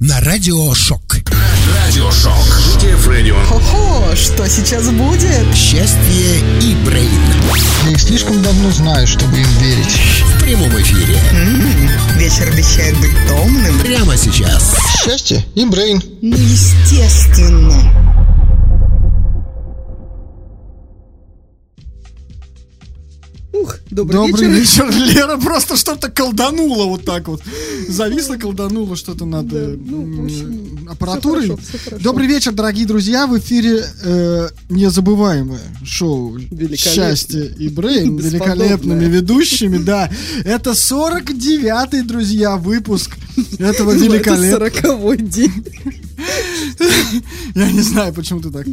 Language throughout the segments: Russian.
на Радиошок. Радиошок. Кефредио. Хо-хо, что сейчас будет? Счастье и Брейн. Я их слишком давно знаю, чтобы им верить. В прямом эфире. М-м, вечер обещает быть томным. Прямо сейчас. Счастье и Брейн. Ну, естественно. Добрый, Добрый вечер. вечер. Лера просто что-то колданула вот так вот. Зависла, колданула что-то над э, ну, общем, аппаратурой. всё хорошо, всё хорошо. Добрый вечер, дорогие друзья. В эфире э, незабываемое шоу. «Счастье и Брейн» великолепными ведущими. Да, это 49-й, друзья, выпуск этого великолепного... Это сороковой день. Я не знаю, почему ты так.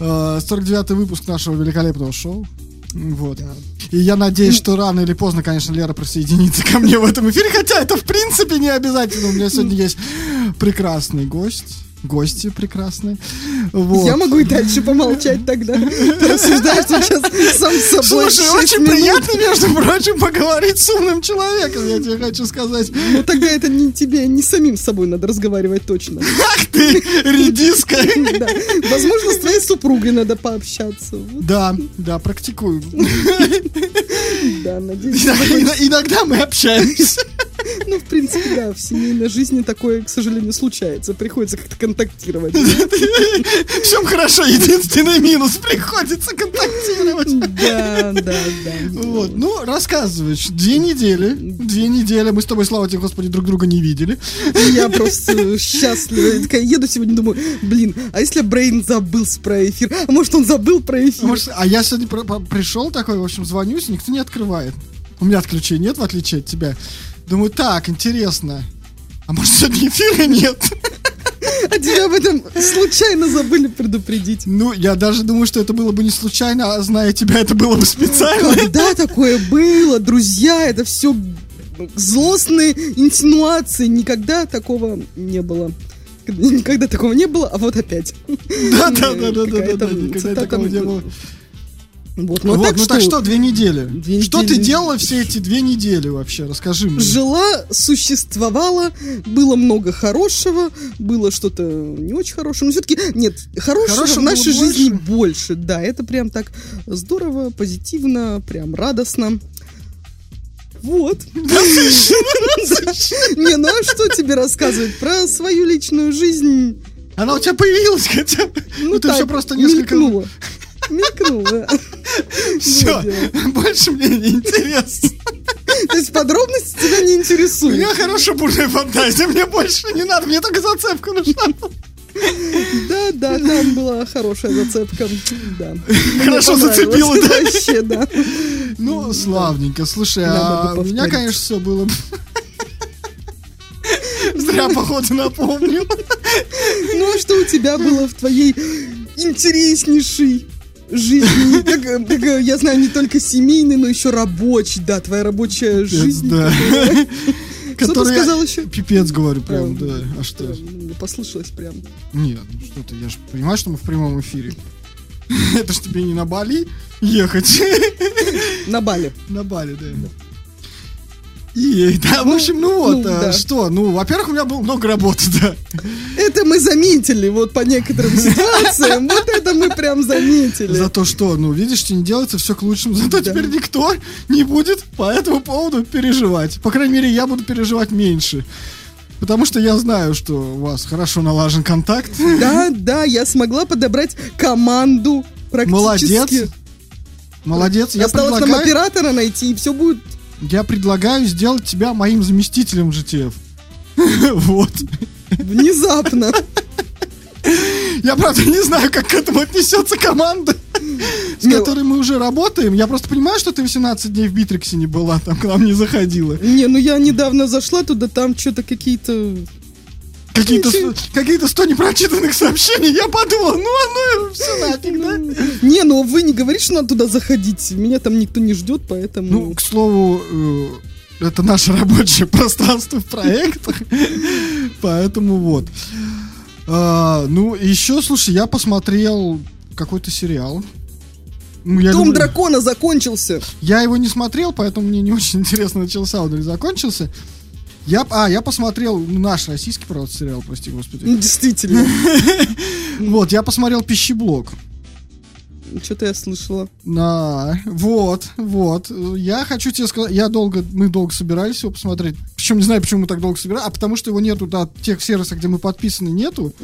Э, 49-й выпуск нашего великолепного шоу. Вот. И я надеюсь, что рано или поздно, конечно, Лера присоединится ко мне в этом эфире. Хотя это в принципе не обязательно. У меня сегодня есть прекрасный гость. Гости прекрасные. Вот. Я могу и дальше помолчать тогда. Ты рассуждаешь сейчас сам с собой. Слушай, очень минут. приятно, между прочим, поговорить с умным человеком, я тебе хочу сказать. Ну тогда это не тебе, не самим с собой надо разговаривать точно. Ах ты, редиска. Да. Возможно, с твоей супругой надо пообщаться. Вот, Да, да, практикую. Да, надеюсь. Иногда мы общаемся. Ну, в принципе, да, в семейной жизни такое, к сожалению, случается. Приходится как-то контактировать. Всем хорошо, единственный минус приходится контактировать. Да, да, да. Вот, ну, рассказываешь. Две недели. Две недели. Мы с тобой, слава тебе, Господи, друг друга не видели. Я просто счастлива. Я такая еду сегодня, думаю, блин, а если Брейн забыл про эфир? А может, он забыл про эфир? Может, а я сегодня пришел такой, в общем, звонюсь, никто не открывает. У меня отключения нет, в отличие от тебя. Думаю, так, интересно. А может, сегодня эфира нет? А тебя об этом случайно забыли предупредить. Ну, я даже думаю, что это было бы не случайно, а зная тебя, это было бы специально. Когда такое было, друзья, это все злостные инсинуации. Никогда такого не было. Никогда такого не было, а вот опять. Да, да, да, да, да, да, никогда такого не было. Вот, ну, Вот, так ну что, так что, две недели. Две Что ты недели. делала все эти две недели вообще? Расскажи мне. Жила, существовала, было много хорошего, было что-то не очень хорошего, но все-таки нет, хорошего, Хорошего в нашей было жизни больше? больше, да, это прям так здорово, позитивно, прям радостно. Вот. Не, ну а что тебе рассказывать про свою личную жизнь? Она у тебя появилась хотя бы? Ну, ты все просто несколько... Мелькнула. Мелькнула. Все, больше мне не интересно. То есть подробности тебя не У интересуют. меня хорошая бурная фантазия, мне больше не надо, мне только зацепка нужна. Да, да, там была хорошая зацепка. Да. Хорошо зацепила, да? Вообще, да. Ну, славненько. Слушай, Да, а у меня, конечно, все было... Зря, походу, напомню. Ну, а что у тебя было в твоей интереснейшей жизни? Как, как, э, я знаю, не только семейной, но еще рабочей. Да, твоя рабочая жизнь. Да. Что ты сказал еще? Пипец говорю прям, да. А что? Мне послышалось прям. Нет, ну что ты, я же понимаю, что мы в прямом эфире. Это ж тебе не на Бали ехать. На Бали. На Бали, да. И, да, в общем, ну вот, ну, а, да. что, ну, во-первых, у меня было много работы, да. Это мы заметили, вот по некоторым ситуациям. Вот это мы прям заметили. За то, что, ну, видишь, что не делается все к лучшему. Зато Да. теперь никто не будет по этому поводу переживать. По крайней мере, я буду переживать меньше. Потому что я знаю, что у вас хорошо налажен контакт. Да, да, я смогла подобрать команду практически. Молодец. Молодец. Я Осталось нам предлагаю, оператора найти, и все будет. Я предлагаю сделать тебя моим заместителем GTF. Вот. Внезапно. Я, правда, не знаю, как к этому отнесется команда, с Не, которой мы уже работаем. Я просто понимаю, что ты 18 дней в Битриксе не была, там к нам не заходила. Не, ну я недавно зашла туда, там что-то какие-то... Какие-то, какие-то 100 непрочитанных сообщений. Я подумал, ну, оно все нафиг, да? Не, ну вы не говорите, что надо туда заходить. Меня там никто не ждет, поэтому... Ну, к слову, э, это наше рабочее пространство в проектах. Поэтому вот. А, Ну, еще, слушай, я посмотрел какой-то сериал. Ну, я Дом люблю- дракона закончился. Я его не смотрел, поэтому мне не очень интересно, начался он или закончился. Я, а, я посмотрел ну, наш российский, правда, сериал, прости господи. Ну, Действительно. Вот, я посмотрел «Пищеблок». Что-то я слышала. На, вот, вот. Я хочу тебе сказать, я долго, мы долго собирались его посмотреть. Причем не знаю, почему мы так долго собирались, а потому что его нету, да, тех сервисов, где мы подписаны, нету.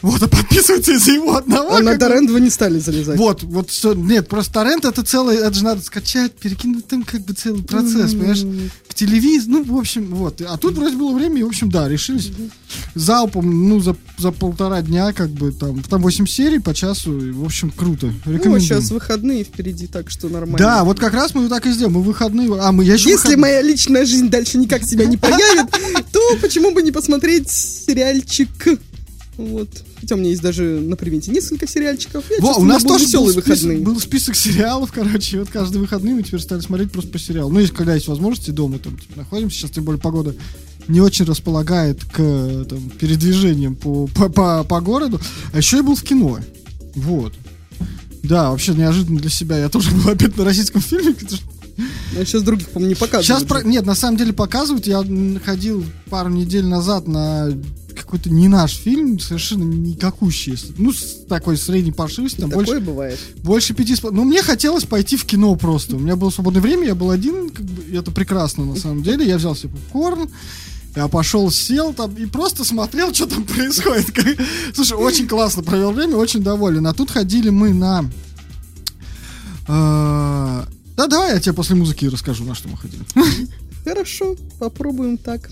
Вот, а подписываться из-за его одного. А на торрент вы не стали залезать. Вот, вот, нет, просто торрент это целый, это же надо скачать, перекинуть, там как бы целый процесс, понимаешь, к телевизору, ну, в общем, вот. А тут вроде было время, и, в общем, да, решились залпом, ну, за, за полтора дня, как бы, там, там 8 серий по часу, и, в общем, круто. Ну, Рекомендую. сейчас выходные впереди, так что нормально. Да, вот как раз мы так и сделаем. Мы выходные. А, мы я еще Если выход- моя личная жизнь дальше никак себя не проявит, то почему бы не посмотреть сериальчик? Вот. Хотя у меня есть даже на привенте несколько сериальчиков. Я Во, у нас был тоже был веселые список, выходные. был список сериалов, короче, и вот каждые выходные мы теперь стали смотреть просто по сериалу. Ну, если когда есть возможности, дома там типа, находимся, сейчас тем более погода не очень располагает к там, передвижениям по, по, по, по городу. А еще я был в кино. Вот. Да, вообще неожиданно для себя. Я тоже был опять на российском фильме. А сейчас других, по-моему, не показывают. Сейчас, про... нет, на самом деле показывают. Я ходил пару недель назад на какой-то не наш фильм, совершенно никакущий. Ну, с такой средней паршивости, там Такое больше, бывает. больше пяти... Ну, мне хотелось пойти в кино просто. У меня было свободное время, я был один, как бы, это прекрасно на самом деле. Я взял себе попкорн, я пошел, сел там и просто смотрел, что там происходит. Слушай, очень классно провел время, очень доволен. А тут ходили мы на... э, Да, давай я тебе после музыки расскажу, на что мы ходили. Хорошо, попробуем так.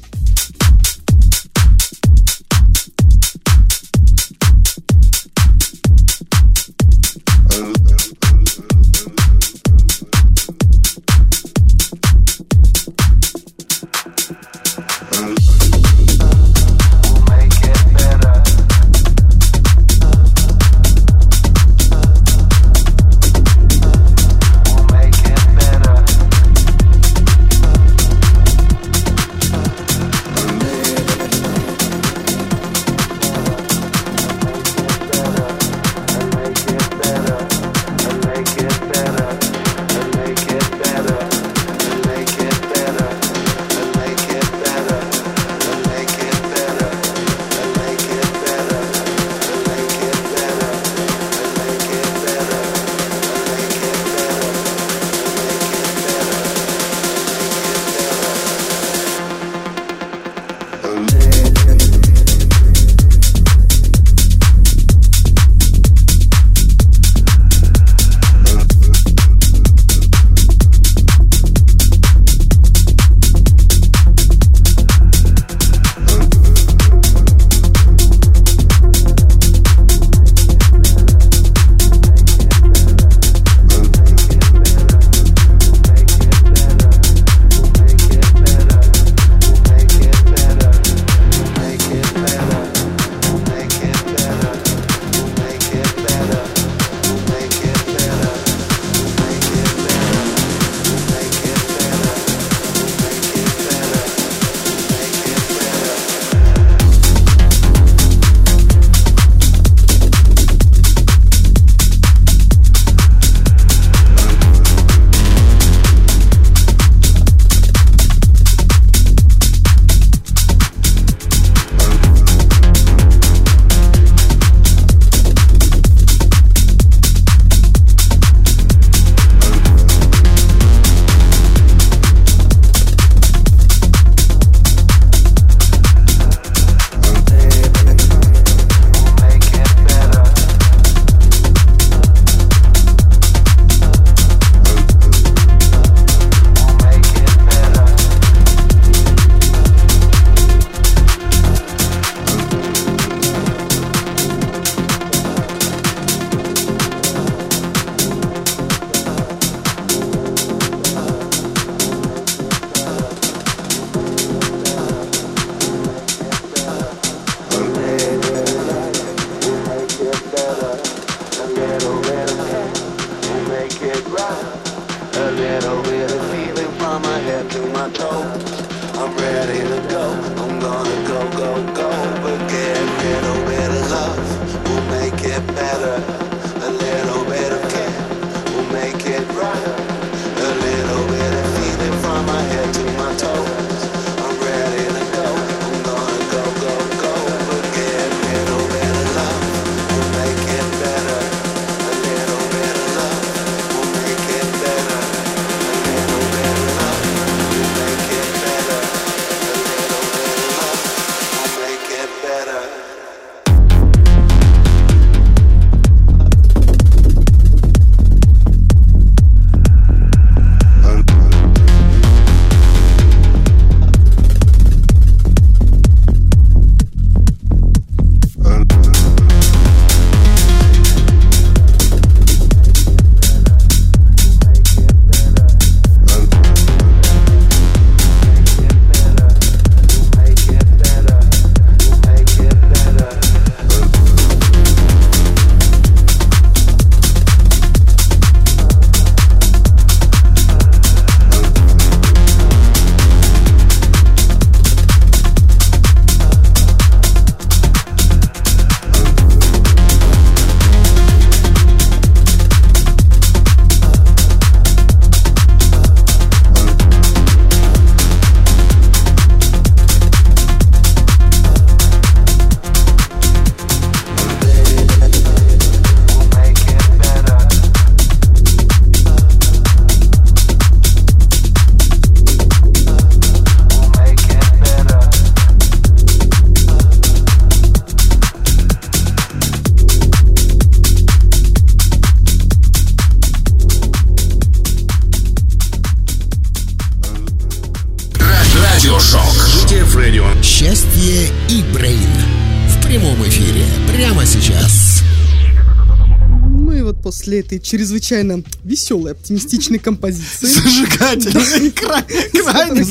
После этой чрезвычайно веселой, оптимистичной композиции. Зажигательная, кра- крайне с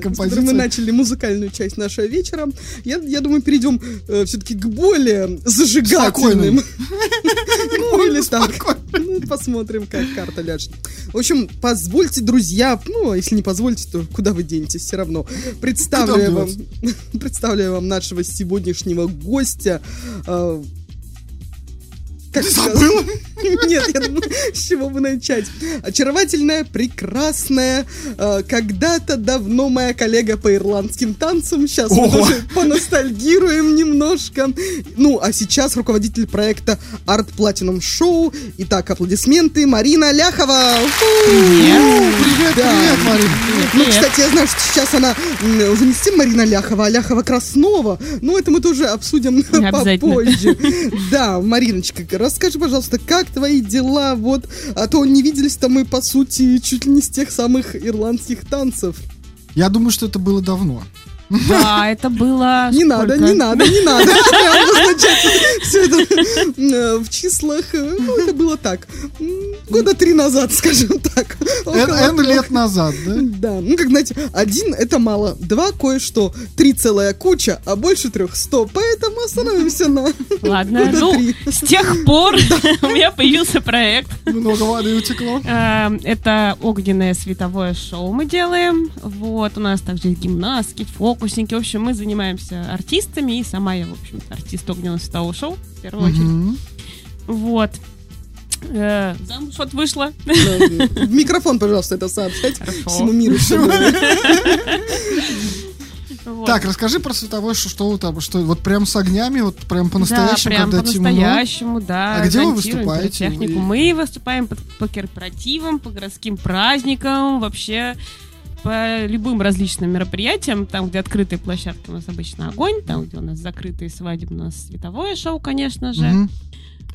которой Мы начали музыкальную часть нашего вечера. Я, думаю, перейдем все-таки к более зажигательным. Ну, или так. Посмотрим, как карта ляжет. В общем, позвольте, друзья, ну, а если не позвольте, то куда вы денетесь, все равно. Представляю вам, представляю вам нашего сегодняшнего гостя. Как забыла? Нет, я думаю, с чего бы начать. Очаровательная, прекрасная, э, когда-то давно моя коллега по ирландским танцам. Сейчас мы Ого. даже поностальгируем немножко. Ну, а сейчас руководитель проекта Art Platinum Show. Итак, аплодисменты. Марина Ляхова. Привет, Да. привет, Марин. Ну, кстати, я знаю, что сейчас она уже не совсем Марина Ляхова, а Ляхова Краснова. Но это мы тоже обсудим попозже. Да, Мариночка, расскажи, пожалуйста, как твои дела? Вот, а то не виделись-то мы, по сути, чуть ли не с тех самых ирландских танцев. Я думаю, что это было давно. Да, это было... Не надо, не надо, не надо. Обозначать все это э, в числах. Э, Ну, это было так. Года три назад, скажем так. Н лет назад, да? Да, ну как знаете, один это мало, два кое-что, три целая куча, а больше трех сто, поэтому остановимся на Ладно, ну, с тех пор у меня появился проект. Много воды утекло. Э, Это огненное световое шоу мы делаем. Вот, у нас также есть гимнастки, фокусники. В общем, мы занимаемся артистами. И сама я, в общем артист огненного светового шоу, в первую очередь. Мгм. Вот. Э, Замуж вот вышла. В микрофон, пожалуйста, это сообщать Хорошо. всему миру. Вот. Так, расскажи про световое шоу, что там, что вот прям с огнями, вот прям по-настоящему, да, прям когда темно. по-настоящему, да. А где вы выступаете? пиротехнику. Вы- Мы выступаем по, по корпоративам, по городским праздникам, вообще по любым различным мероприятиям, там, где открытые площадки, у нас обычно огонь, там, где у нас закрытые нас световое шоу, конечно же. Мгм.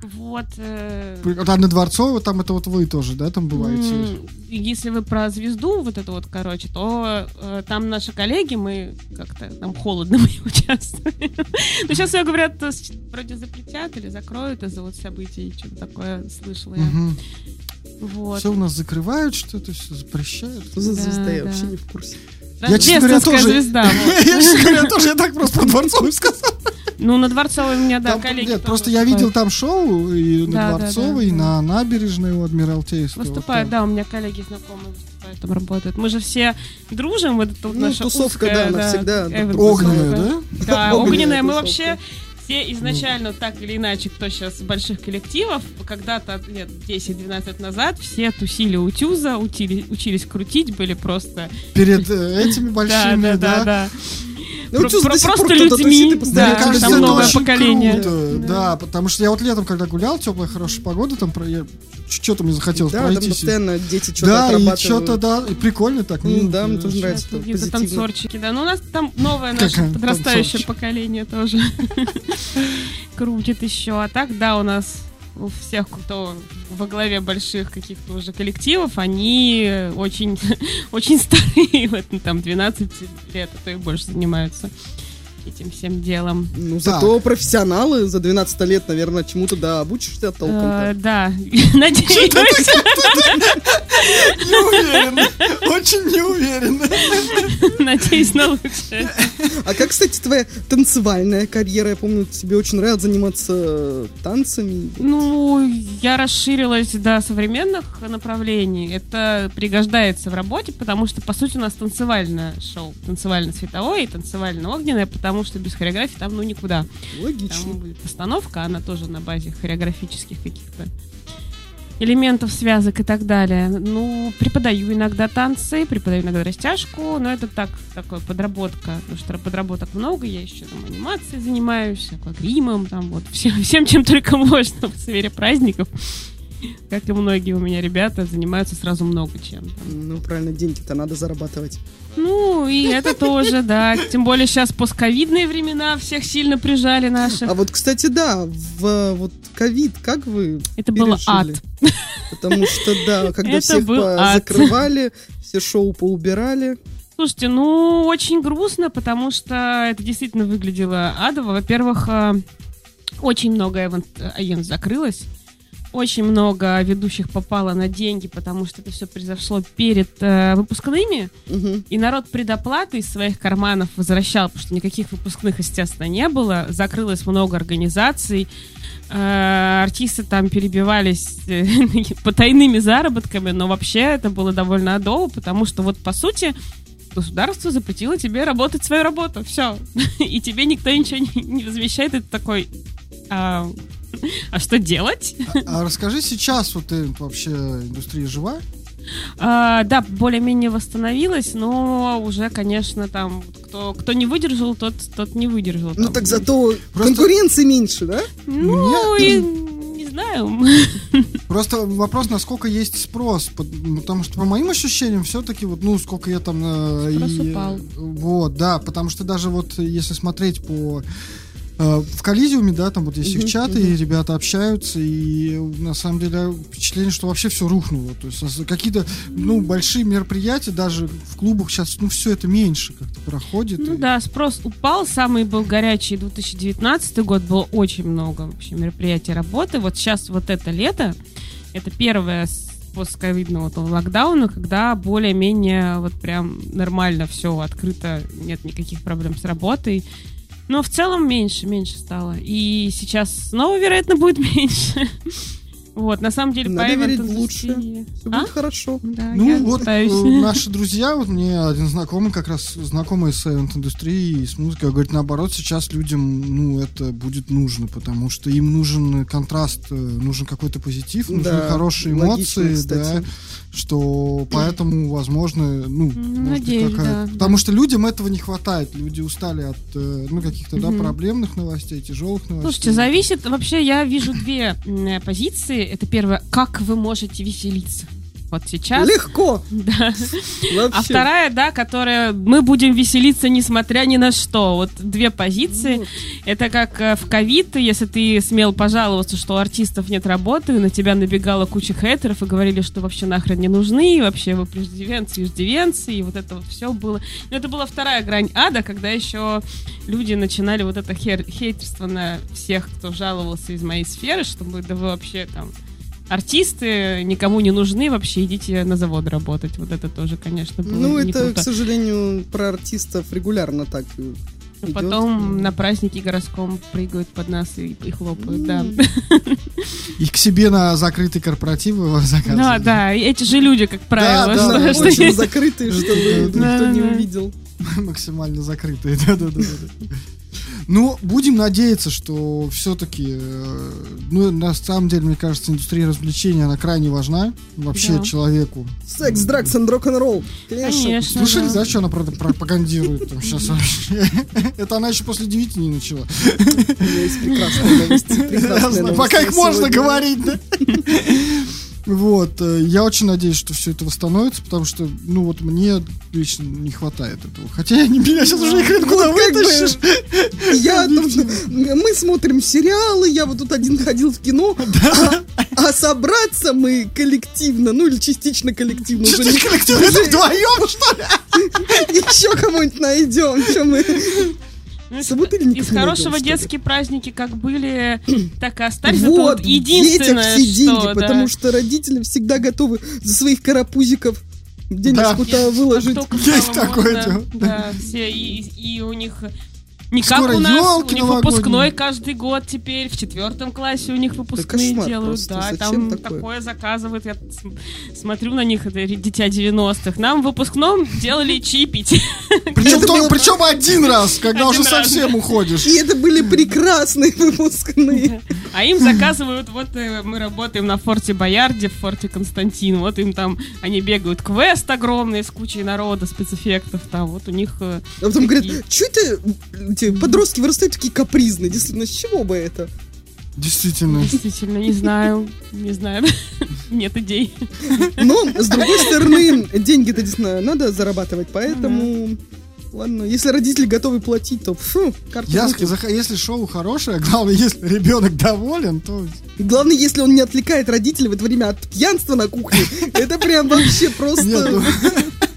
Вот. э, Анна Дворцова, там это вот вы тоже, да, там бываете? Если вы про звезду, вот это вот, короче, то э, там наши коллеги, мы как-то, нам холодно, мы участвуем. Но сейчас, я говорят, вроде запретят или закроют из-за вот событий, что-то такое слышала я. Вот. Все у нас закрывают, что-то все запрещают. Что за Да, звезда, я да. вообще не в курсе. Я, честно говоря, тоже- звезда. вот. Я, честно говоря, тоже я так просто про Дворцовой сказал. Ну, на Дворцовой у меня, да, Там- коллеги Нет, просто я видел там шоу и на Да, да, Дворцовой, и да, на набережной у Адмиралтейства. Выступают, Вот да, у меня коллеги знакомые выступают, там работают. Мы же все дружим, вот это вот Ну, наша тусовка, узкая, да, навсегда, друг вот Огненная, да? Да, Огненная. Мы вообще все изначально, так или иначе, кто сейчас больших коллективов, когда-то лет 10-12 лет назад, все тусили у Тюза, учили, учились крутить, были просто... Перед э, этими Да, большими, да, да, да. Ну, Про- про- просто людьми, да, Мне кажется, там это новое очень поколение. круто. Да. Да. потому что я вот летом, когда гулял, теплая, хорошая погода, там про... что-то мне захотелось Да, там пройтись. постоянно дети что-то Да, и что-то, да, и прикольно так. М, мило, да, мне да. тоже нравится. это Какие-то танцорчики, да. Ну, у нас там новое наше подрастающее танцорчик? поколение тоже крутит еще. А так, да, у нас у всех, кто во главе больших каких-то уже коллективов, они очень, очень старые, вот, там 12 лет, а то и больше занимаются этим всем делом. Ну, Так. зато профессионалы за 12 лет, наверное, чему-то да обучишься Э, толком-то. да, надеюсь. Не уверен, очень не уверен. Надеюсь на лучшее. А как, кстати, твоя танцевальная карьера? Я помню, тебе очень нравилось заниматься э, танцами. Ну, я расширилась до современных направлений. Это пригождается в работе, потому что, по сути, у нас танцевальное шоу. Танцевально-световое и танцевально-огненное, потому что без хореографии там ну никуда. Логично. Там будет постановка, она тоже на базе хореографических каких-то элементов, связок и так далее. Ну, преподаю иногда танцы, преподаю иногда растяжку, но это так, такое подработка, потому что подработок много, я еще там анимацией занимаюсь, аквагримом, там вот всем, всем, чем только можно в сфере праздников. Как и многие у меня ребята занимаются сразу много чем. Ну, правильно, деньги-то надо зарабатывать. Ну, и это тоже, да. Тем более сейчас постковидные времена всех сильно прижали наших. А вот, кстати, да, в вот ковид, как вы Это было ад. Потому что, да, когда всех был закрывали, все шоу поубирали. Слушайте, ну, очень грустно, потому что это действительно выглядело адово. Во-первых, э, очень много агент закрылось. Очень много ведущих попало на деньги, потому что это все произошло перед э, выпускными. Мгм. И народ предоплаты из своих карманов возвращал, потому что никаких выпускных, естественно, не было. Закрылось много организаций. Э, артисты там перебивались э, потайными заработками, но вообще это было довольно адово, потому что вот по сути государство запретило тебе работать свою работу. Все. И тебе никто ничего не, не возмещает. Это такой... А, а что делать? А расскажи сейчас, вот ты вообще индустрия жива? А, да, более-менее восстановилась, но уже, конечно, там кто, кто не выдержал, тот, тот не выдержал. Ну Там, так зато Просто- конкуренции меньше, да? Ну, Мне- и не знаю. Просто вопрос, насколько есть спрос, потому что по моим ощущениям все-таки вот, ну, сколько я там... э, Спрос и- упал. Вот, да, потому что даже вот если смотреть по в Коллизиуме, да, там вот есть их чаты, и ребята общаются, и на самом деле впечатление, что вообще все рухнуло. То есть какие-то, ну, большие мероприятия, даже в клубах сейчас, ну, все это меньше как-то проходит. Ну и- да, спрос упал. Самый был горячий 2019 год. Было очень много вообще мероприятий работы. Вот сейчас вот это лето, это первое с постковидного вот локдауна, когда более-менее вот прям нормально все открыто, нет никаких проблем с работой. Но в целом меньше, меньше стало. И сейчас снова, вероятно, будет меньше. Вот, на самом деле, Надо верить в лучшее. Все А? будет хорошо. Да, Ну я вот пытаюсь. э, наши друзья, вот мне один знакомый, как раз знакомый с индустрией и с музыкой, говорит, наоборот, сейчас людям, ну, это будет нужно, потому что им нужен контраст, э, нужен какой-то позитив, нужны Да, хорошие логично, эмоции, кстати. Что поэтому, возможно, ну, может быть, надеюсь, какая-то- да, потому что людям этого не хватает, люди устали от, э, ну, каких-то, да, проблемных новостей, тяжелых новостей. Слушайте, зависит. Вообще, я вижу две позиции. Это первое, как вы можете веселиться. Вот сейчас. Легко. Да. Вообще. А вторая, да, которая мы будем веселиться несмотря ни на что. Вот две позиции. Вот. Это как э, в ковид, если ты смел пожаловаться, что у артистов нет работы, на тебя набегала куча хейтеров и говорили, что вообще нахрен не нужны, и вообще вы преждевенцы, иждивенцы, и вот это вот все было. Но это была вторая грань ада, когда еще люди начинали вот это хер- хейтерство на всех, кто жаловался из моей сферы, что мы, да вы вообще там артисты никому не нужны, вообще идите на завод работать. Вот это тоже, конечно, было Ну, это, круто. к сожалению, про артистов регулярно так А идет. Потом на празднике городском прыгают под нас и, и хлопают, да. И к себе на закрытые корпоративы его заказывают. Да, да, и эти же люди, как правило. да, что- да, что- Очень закрытые, чтобы никто не увидел. максимально закрытые. Да-да-да. Ну, будем надеяться, что все-таки, ну, на самом деле, мне кажется, индустрия развлечений, она крайне важна вообще Да. человеку. Секс, дракс и рок-н-ролл. Конечно. Конечно. Слышали, да. да, что она про- пропагандирует там сейчас вообще? Это она еще после девяти не начала. Есть прекрасные новости. Пока их можно говорить, да? Вот, э, я очень надеюсь, что все это восстановится, потому что, ну вот мне лично не хватает этого. Хотя я не меня сейчас уже хрен куда Вот бы вытащишь. Я там, мы смотрим сериалы, я вот тут один ходил в кино, а, а собраться мы коллективно, ну или частично коллективно, уже не- Коллектив, это вдвоем, что ли? еще кого-нибудь найдем, чем мы. Ну, из- Собутыльников Из не хорошего найдем, детские праздники как были, так и остались. Вот, единственное, детях все деньги, что, да. потому что родители всегда готовы за своих карапузиков денежку-то выложить. Есть такое дело. Да, все, и, и у них не как Скоро у нас, ёлки у них новогодние. выпускной каждый год теперь, в четвертом классе у них выпускные кошмар делают, просто, да, зачем там такое? такое? заказывают, я смотрю на них, это дитя 90-х, нам в выпускном делали чипить. Причем, было- причем один раз, когда Один уже раз. совсем уходишь. И это были прекрасные выпускные. А им заказывают, вот э, мы работаем на форте Боярде, в форте Константин, вот им там, они бегают квест огромный с кучей народа, спецэффектов, там, вот у них... э, А потом говорят, что это эти подростки вырастают такие капризные? Действительно, с чего бы это? Действительно. Действительно, не знаю, не знаю, нет идей. Но, с другой стороны, деньги-то действительно надо зарабатывать, поэтому... Ладно, если родители готовы платить, то фу, карту в Я руки. ска- зах- если шоу хорошее, главное, если ребенок доволен, то И Главное, если он не отвлекает родителей в это время от пьянства на кухне, это прям вообще просто...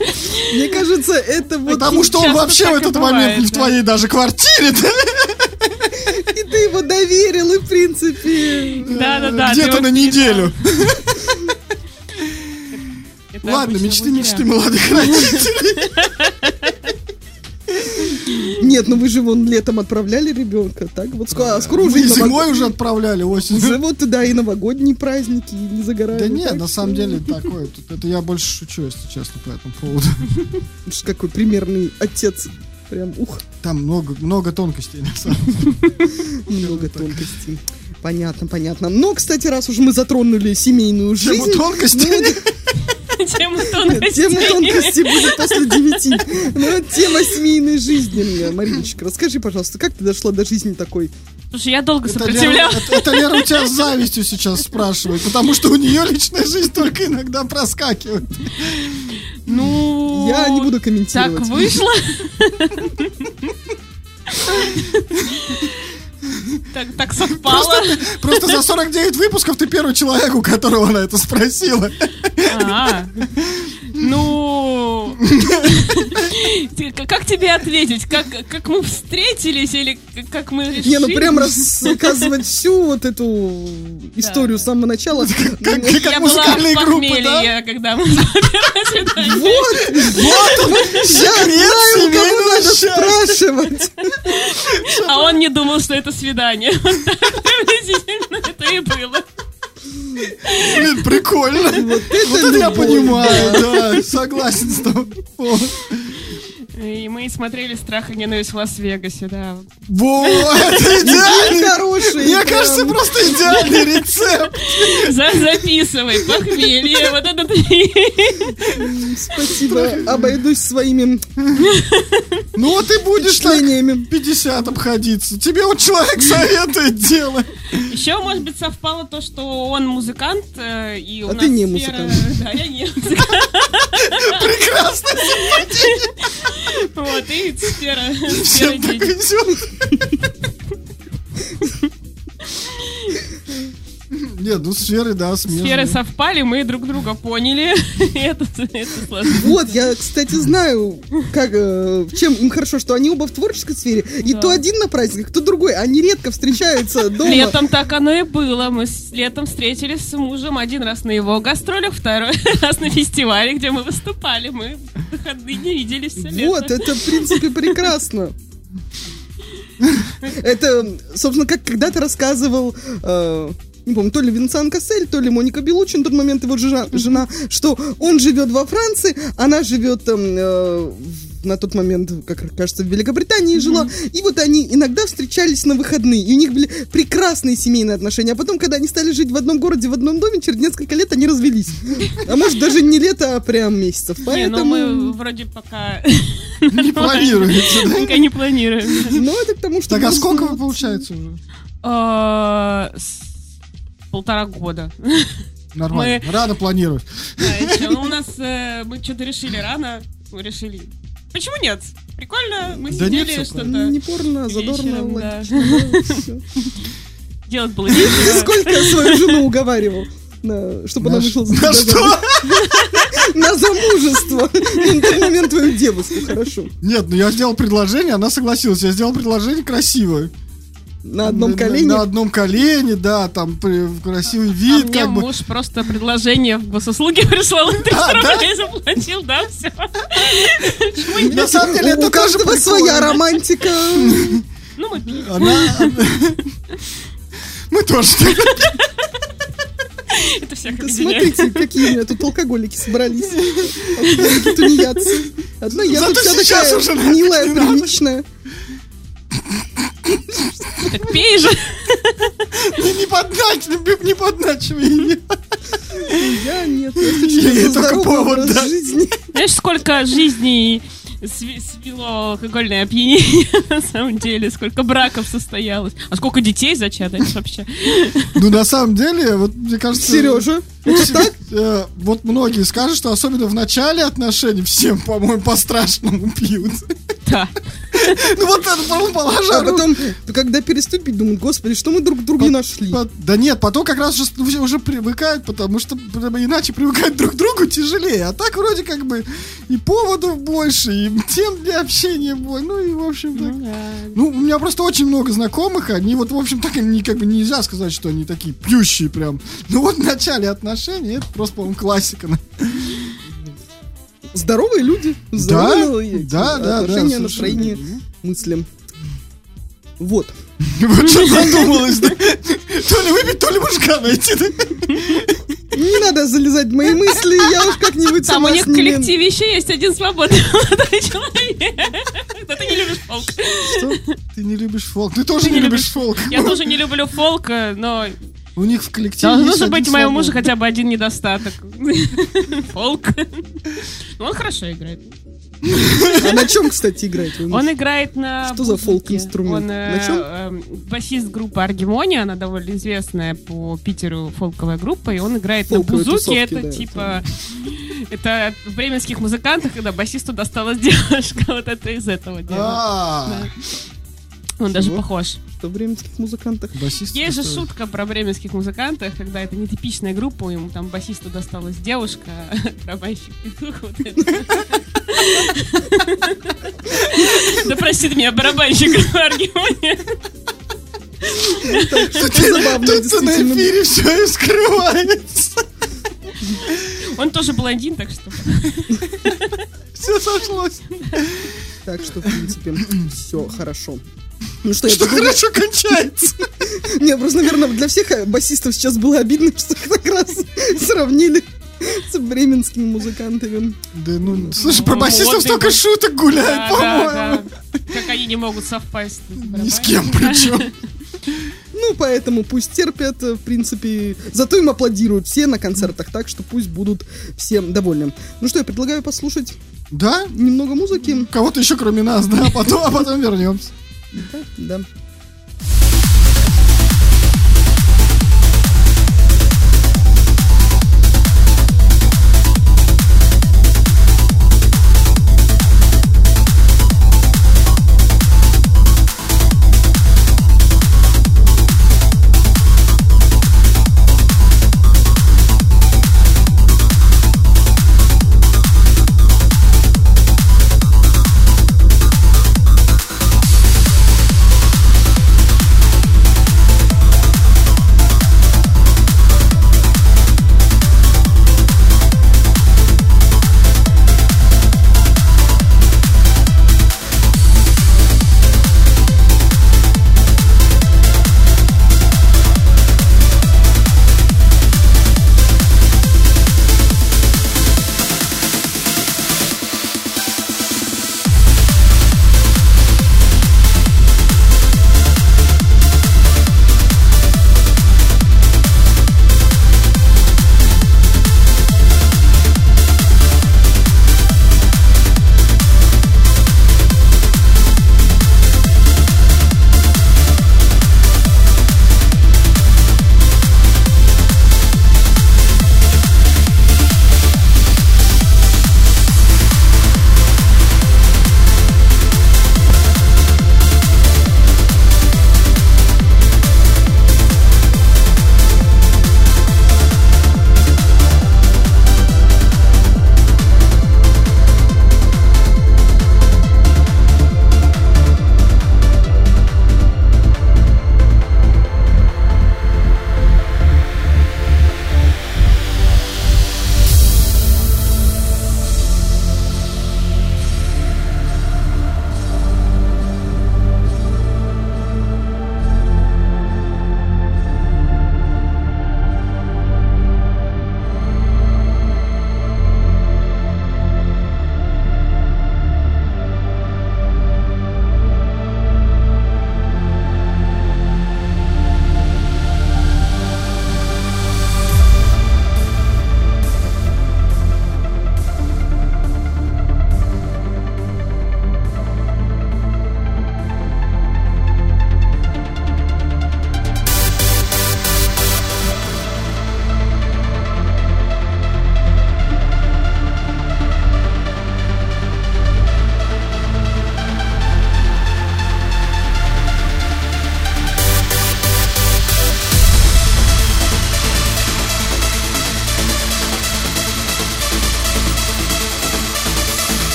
Мне кажется, это вот... Потому что он вообще в этот момент не в твоей даже квартире. И ты его доверил, и в принципе... Да-да-да. Где-то на неделю. Ладно, мечты, мечты молодых родителей. Нет, ну вы же вон летом отправляли ребенка, так? Вот скоро, а скоро уже Мы зимой уже отправляли, осенью. вот да, и новогодние праздники, и не загорают. Да нет, на самом деле такое. Это я больше шучу, если честно, по этому поводу. Какой примерный отец. Прям, ух, Там много, много тонкостей, на самом деле. много тонкостей. Понятно, понятно. Но, кстати, раз уж мы затронули семейную жизнь. Тему тонкостей. тема тонкости будет после девяти. Но тема семейной жизни, Мариночка, расскажи, пожалуйста, как ты дошла до жизни такой? Слушай, я долго Это Лера, сопротивлялась. это- это Лера у тебя с завистью сейчас спрашивает, потому что у нее личная жизнь только иногда проскакивает. Ну, Я не буду так комментировать. вышло. Так, так совпало. Просто за 49 выпусков ты первый человек, у которого она это спросила. А, ну, как тебе ответить? Как, как мы встретились или как мы решили? Не, ну прям рассказывать всю вот эту историю с самого начала. Как, была музыкальные группы, да? когда мы. Вот, вот, знаю, кого семейного надо спрашивать. А он не думал, что это свидание. Приблизительно это и было. Блин, прикольно. Вот Вот это я понимаю, да, согласен с тобой. И мы смотрели «Страх и ненависть» в Лас-Вегасе, да. Во, это идеальный. Хороший. Мне кажется, просто идеальный рецепт. За- записывай, похмелье, вот это Спасибо. Обойдусь своими Ну вот и будешь так впечатлениями. 50 обходиться. Тебе вот человек советует дело. Еще, может быть, совпало то, что он музыкант, э, и у А нас ты не сфера- музыкант. Да, я не музыкант. Прекрасно. Вот, и сфера, сфера Всем так денег. везет. Нет, ну сферы, да, смежные. Сферы совпали, мы друг друга поняли. Это это сложно. Вот, я, кстати, знаю, как, э, чем им хорошо, что они оба в творческой сфере. И Да. то один на праздниках, то другой. Они редко встречаются дома. Летом так оно и было. Мы с летом встретились с мужем один раз на его гастролях, второй раз на фестивале, где мы выступали. Мы выходные не виделись все лето. Вот, это, в принципе, прекрасно. Это, собственно, как когда-то рассказывал, э, не помню, то ли Винсан Кассель, то ли Моника Белучи, на тот момент его жена, жена, что он живет во Франции, она живет там, э, на тот момент, как кажется, в Великобритании жила, и вот они иногда встречались на выходные, и у них были прекрасные семейные отношения, а потом, когда они стали жить в одном городе, в одном доме, через несколько лет они развелись. А может, даже не лето, а прям месяцев. Не, Поэтому... ну мы вроде пока Не планируете, да? пока не планируем. Ну, это к тому, что... Так, а сколько вы получается уже? Полтора года. Нормально. Рано планировать. Да. Ну, У нас э, мы что-то решили рано. Мы решили. Почему нет? Прикольно, мы Да сидели что-то. Не порно, а задорно, да. Делать было нечего. Сколько я свою жену уговаривал, на- чтобы она На вышла за на что? На замужество. На тот момент твою девушку, хорошо. Нет, ну я сделал предложение, она согласилась. Я сделал предложение красивое. На одном На- колене. На одном колене, да, там при- красивый А вид, мне как бы. муж просто предложение в госуслуги прислал, 300 А, да? рублей заплатил, да, все. На самом деле, У это тоже каждого своя романтика. Ну, мы пили. Она... Мы тоже так. Это всех Да. Смотрите, какие у меня тут алкоголики собрались. Алкоголики тунеядцы. Одна я тут вся сейчас такая милая, приличная. Так пей же. Не, не подначивай, не подначивай ее. Я нет, я только повод, жизни. Знаешь, сколько жизней свело алкогольное опьянение, на самом деле, сколько браков состоялось, а сколько детей зачатых вообще. Ну, на самом деле, вот мне кажется... Сережа, это так? э, вот многие скажут, что особенно в начале отношений всем, по-моему, по-страшному пьют. Да. Ну вот это, по-моему, положа А потом, когда переступить, думают, господи, что мы друг друга нашли. Да нет, потом как раз уже, привыкают, потому что иначе привыкать друг к другу тяжелее. А так вроде как бы и поводов больше, и тем для общения больше. Ну и в общем так. Ну. Ну, у меня просто очень много знакомых, они вот, в общем, так они как бы нельзя сказать, что они такие пьющие прям. Ну вот в начале отношений это просто, по-моему, классика. Здоровые люди. Здоровые да, да, да, отношения, совершенно. настроение, мысли. Вот. Вот что задумалось, да? То ли выпить, то ли мужика найти, да? Не надо залезать в мои мысли, я уж как-нибудь Там у них в коллективе еще есть один свободный молодой человек. Да ты не любишь фолк. Что? Ты не любишь фолк. Ты тоже не любишь любишь- фолк. Я тоже не люблю фолк, но У них в коллективе должно есть же быть у моего мужа свободный. хотя бы один недостаток. Фолк. Ну, он хорошо играет. А на чем, кстати, играет? Он играет на Что за фолк-инструмент? Э, На чём? эм, басист группы Аргимония, она довольно известная по Питеру фолковая группа, и он играет на бузуке. это типа... Это в бременских музыкантах, когда басисту досталась девушка, вот это из этого дела. А, Он даже похож. Что в бременских музыкантах? басист. Есть же шутка про бременских музыкантов, когда это нетипичная группа, ему там басисту досталась девушка, барабанщик петух. вот. Да простит меня барабанщик Аргимония. Забавно, Тут на эфире все и скрывается. Он тоже блондин, так что... Все сошлось. Так что, в принципе, все хорошо. Ну что, я Что хорошо кончается. Не, просто, наверное, для всех басистов сейчас было обидно, что их так раз сравнили с бременскими музыкантами. Да ну, слушай, про Ну, басистов столько шуток гуляет, по-моему. Как они не могут совпасть с Ни с кем причем. Ну, поэтому пусть терпят, э, в принципе. Зато им аплодируют все на концертах, так что пусть будут все довольны. Ну что, я предлагаю послушать Да? немного музыки. Кого-то еще кроме нас, да, а потом, а потом вернемся. Да. Радиошок.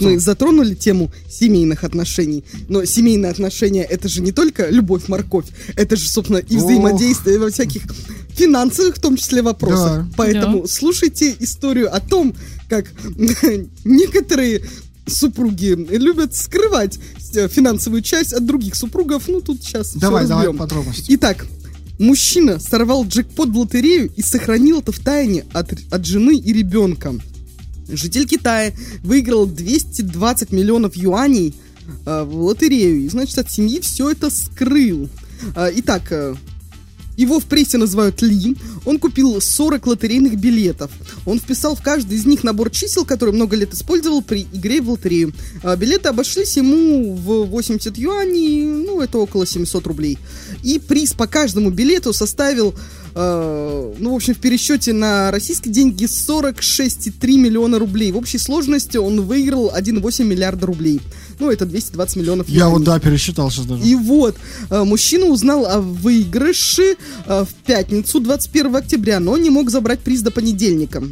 Вот мы затронули тему семейных отношений. Но семейные отношения это же не только любовь, морковь, это же, собственно, и Ох. взаимодействие во всяких финансовых, в том числе, вопросах. Да. Поэтому Да. слушайте историю о том, как некоторые супруги любят скрывать э, финансовую часть от других супругов. Ну, тут сейчас Давай, давай разберем. подробности. Итак, мужчина сорвал джекпот в лотерею и сохранил это в тайне от, от жены и ребенка. Житель Китая выиграл 220 миллионов юаней э, в лотерею. И, значит, от семьи все это скрыл. Э, итак, э, его в прессе называют Ли. Он купил 40 лотерейных билетов. Он вписал в каждый из них набор чисел, который много лет использовал при игре в лотерею. Билеты обошлись ему в 80 юаней, ну, это около 700 рублей. И приз по каждому билету составил, э, ну, в общем, в пересчете на российские деньги 46,3 миллиона рублей. В общей сложности он выиграл 1,8 миллиарда рублей. Ну, это 220 миллионов Я юаней. вот, да, пересчитал сейчас даже. И вот, э, мужчина узнал о выигрыше э, в пятницу, 21 октября, но не мог забрать приз до понедельника.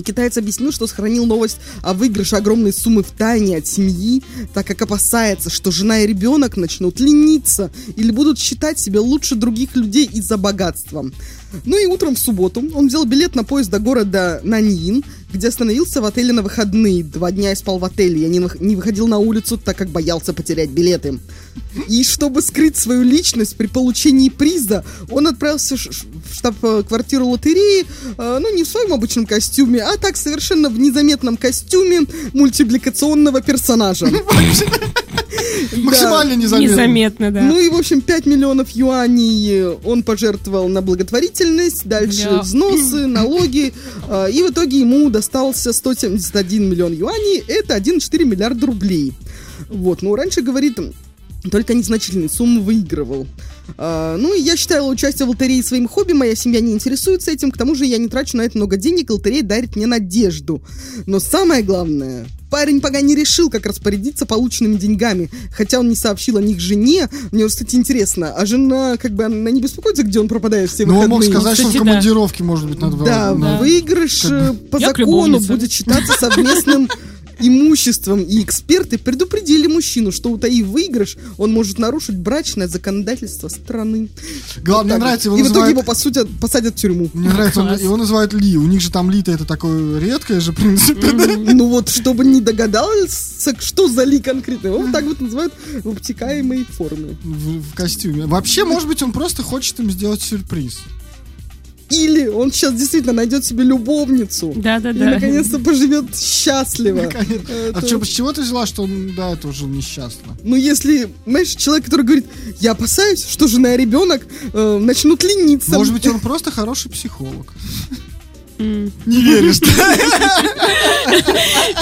Китаец объяснил, что сохранил новость о выигрыше огромной суммы в тайне от семьи, так как опасается, что жена и ребенок начнут лениться или будут считать себя лучше других людей из-за богатства. Ну и утром в субботу он взял билет на поезд до города Наньин, где остановился в отеле на выходные. Два дня я спал в отеле, я не, не выходил на улицу, так как боялся потерять билеты. И чтобы скрыть свою личность при получении приза, он отправился в штаб-квартиру лотереи, э, ну, не в своем обычном костюме, а так совершенно в незаметном костюме мультипликационного персонажа. Максимально незаметно. Незаметно, да. Ну и, в общем, 5 миллионов юаней он пожертвовал на благотворительность, дальше взносы, налоги, э, и в итоге ему достался 171 миллион юаней, это 1,4 миллиарда рублей. Вот, ну, раньше, говорит, только незначительные суммы выигрывал. А, ну, и я считала участие в лотерее своим хобби, моя семья не интересуется этим, к тому же я не трачу на это много денег, лотерея дарит мне надежду. Но самое главное, парень пока не решил, как распорядиться полученными деньгами, хотя он не сообщил о них жене. Мне, вот, кстати, интересно, а жена, как бы, она не беспокоится, где он пропадает все Ну, он выходные? мог сказать, что в Кстати, да. командировке, может быть, на два. Да, на- выигрыш э, по закону будет считаться совместным имуществом, и эксперты предупредили мужчину, что утаив выигрыш, он может нарушить брачное законодательство страны. Главное, мне Вот так нравится, его И в итоге называют... его посудят, посадят в тюрьму. Мне нравится, он- его называют Ли. У них же там Ли-то это такое редкое же, в принципе. Ну вот, чтобы не догадался, что за ли конкретно. Его вот так вот называют в обтекаемой форме. В, в костюме. Вообще, может быть, он просто хочет им сделать сюрприз. Или он сейчас действительно найдет себе любовницу. И Да-да-да. наконец-то поживет счастливо. А Это- чё, с чего ты взяла, что он, да, это уже несчастно? Ну, если, знаешь, человек, который говорит, я опасаюсь, что жена и ребенок э, начнут лениться. Может быть, он просто хороший психолог. Не веришь, да?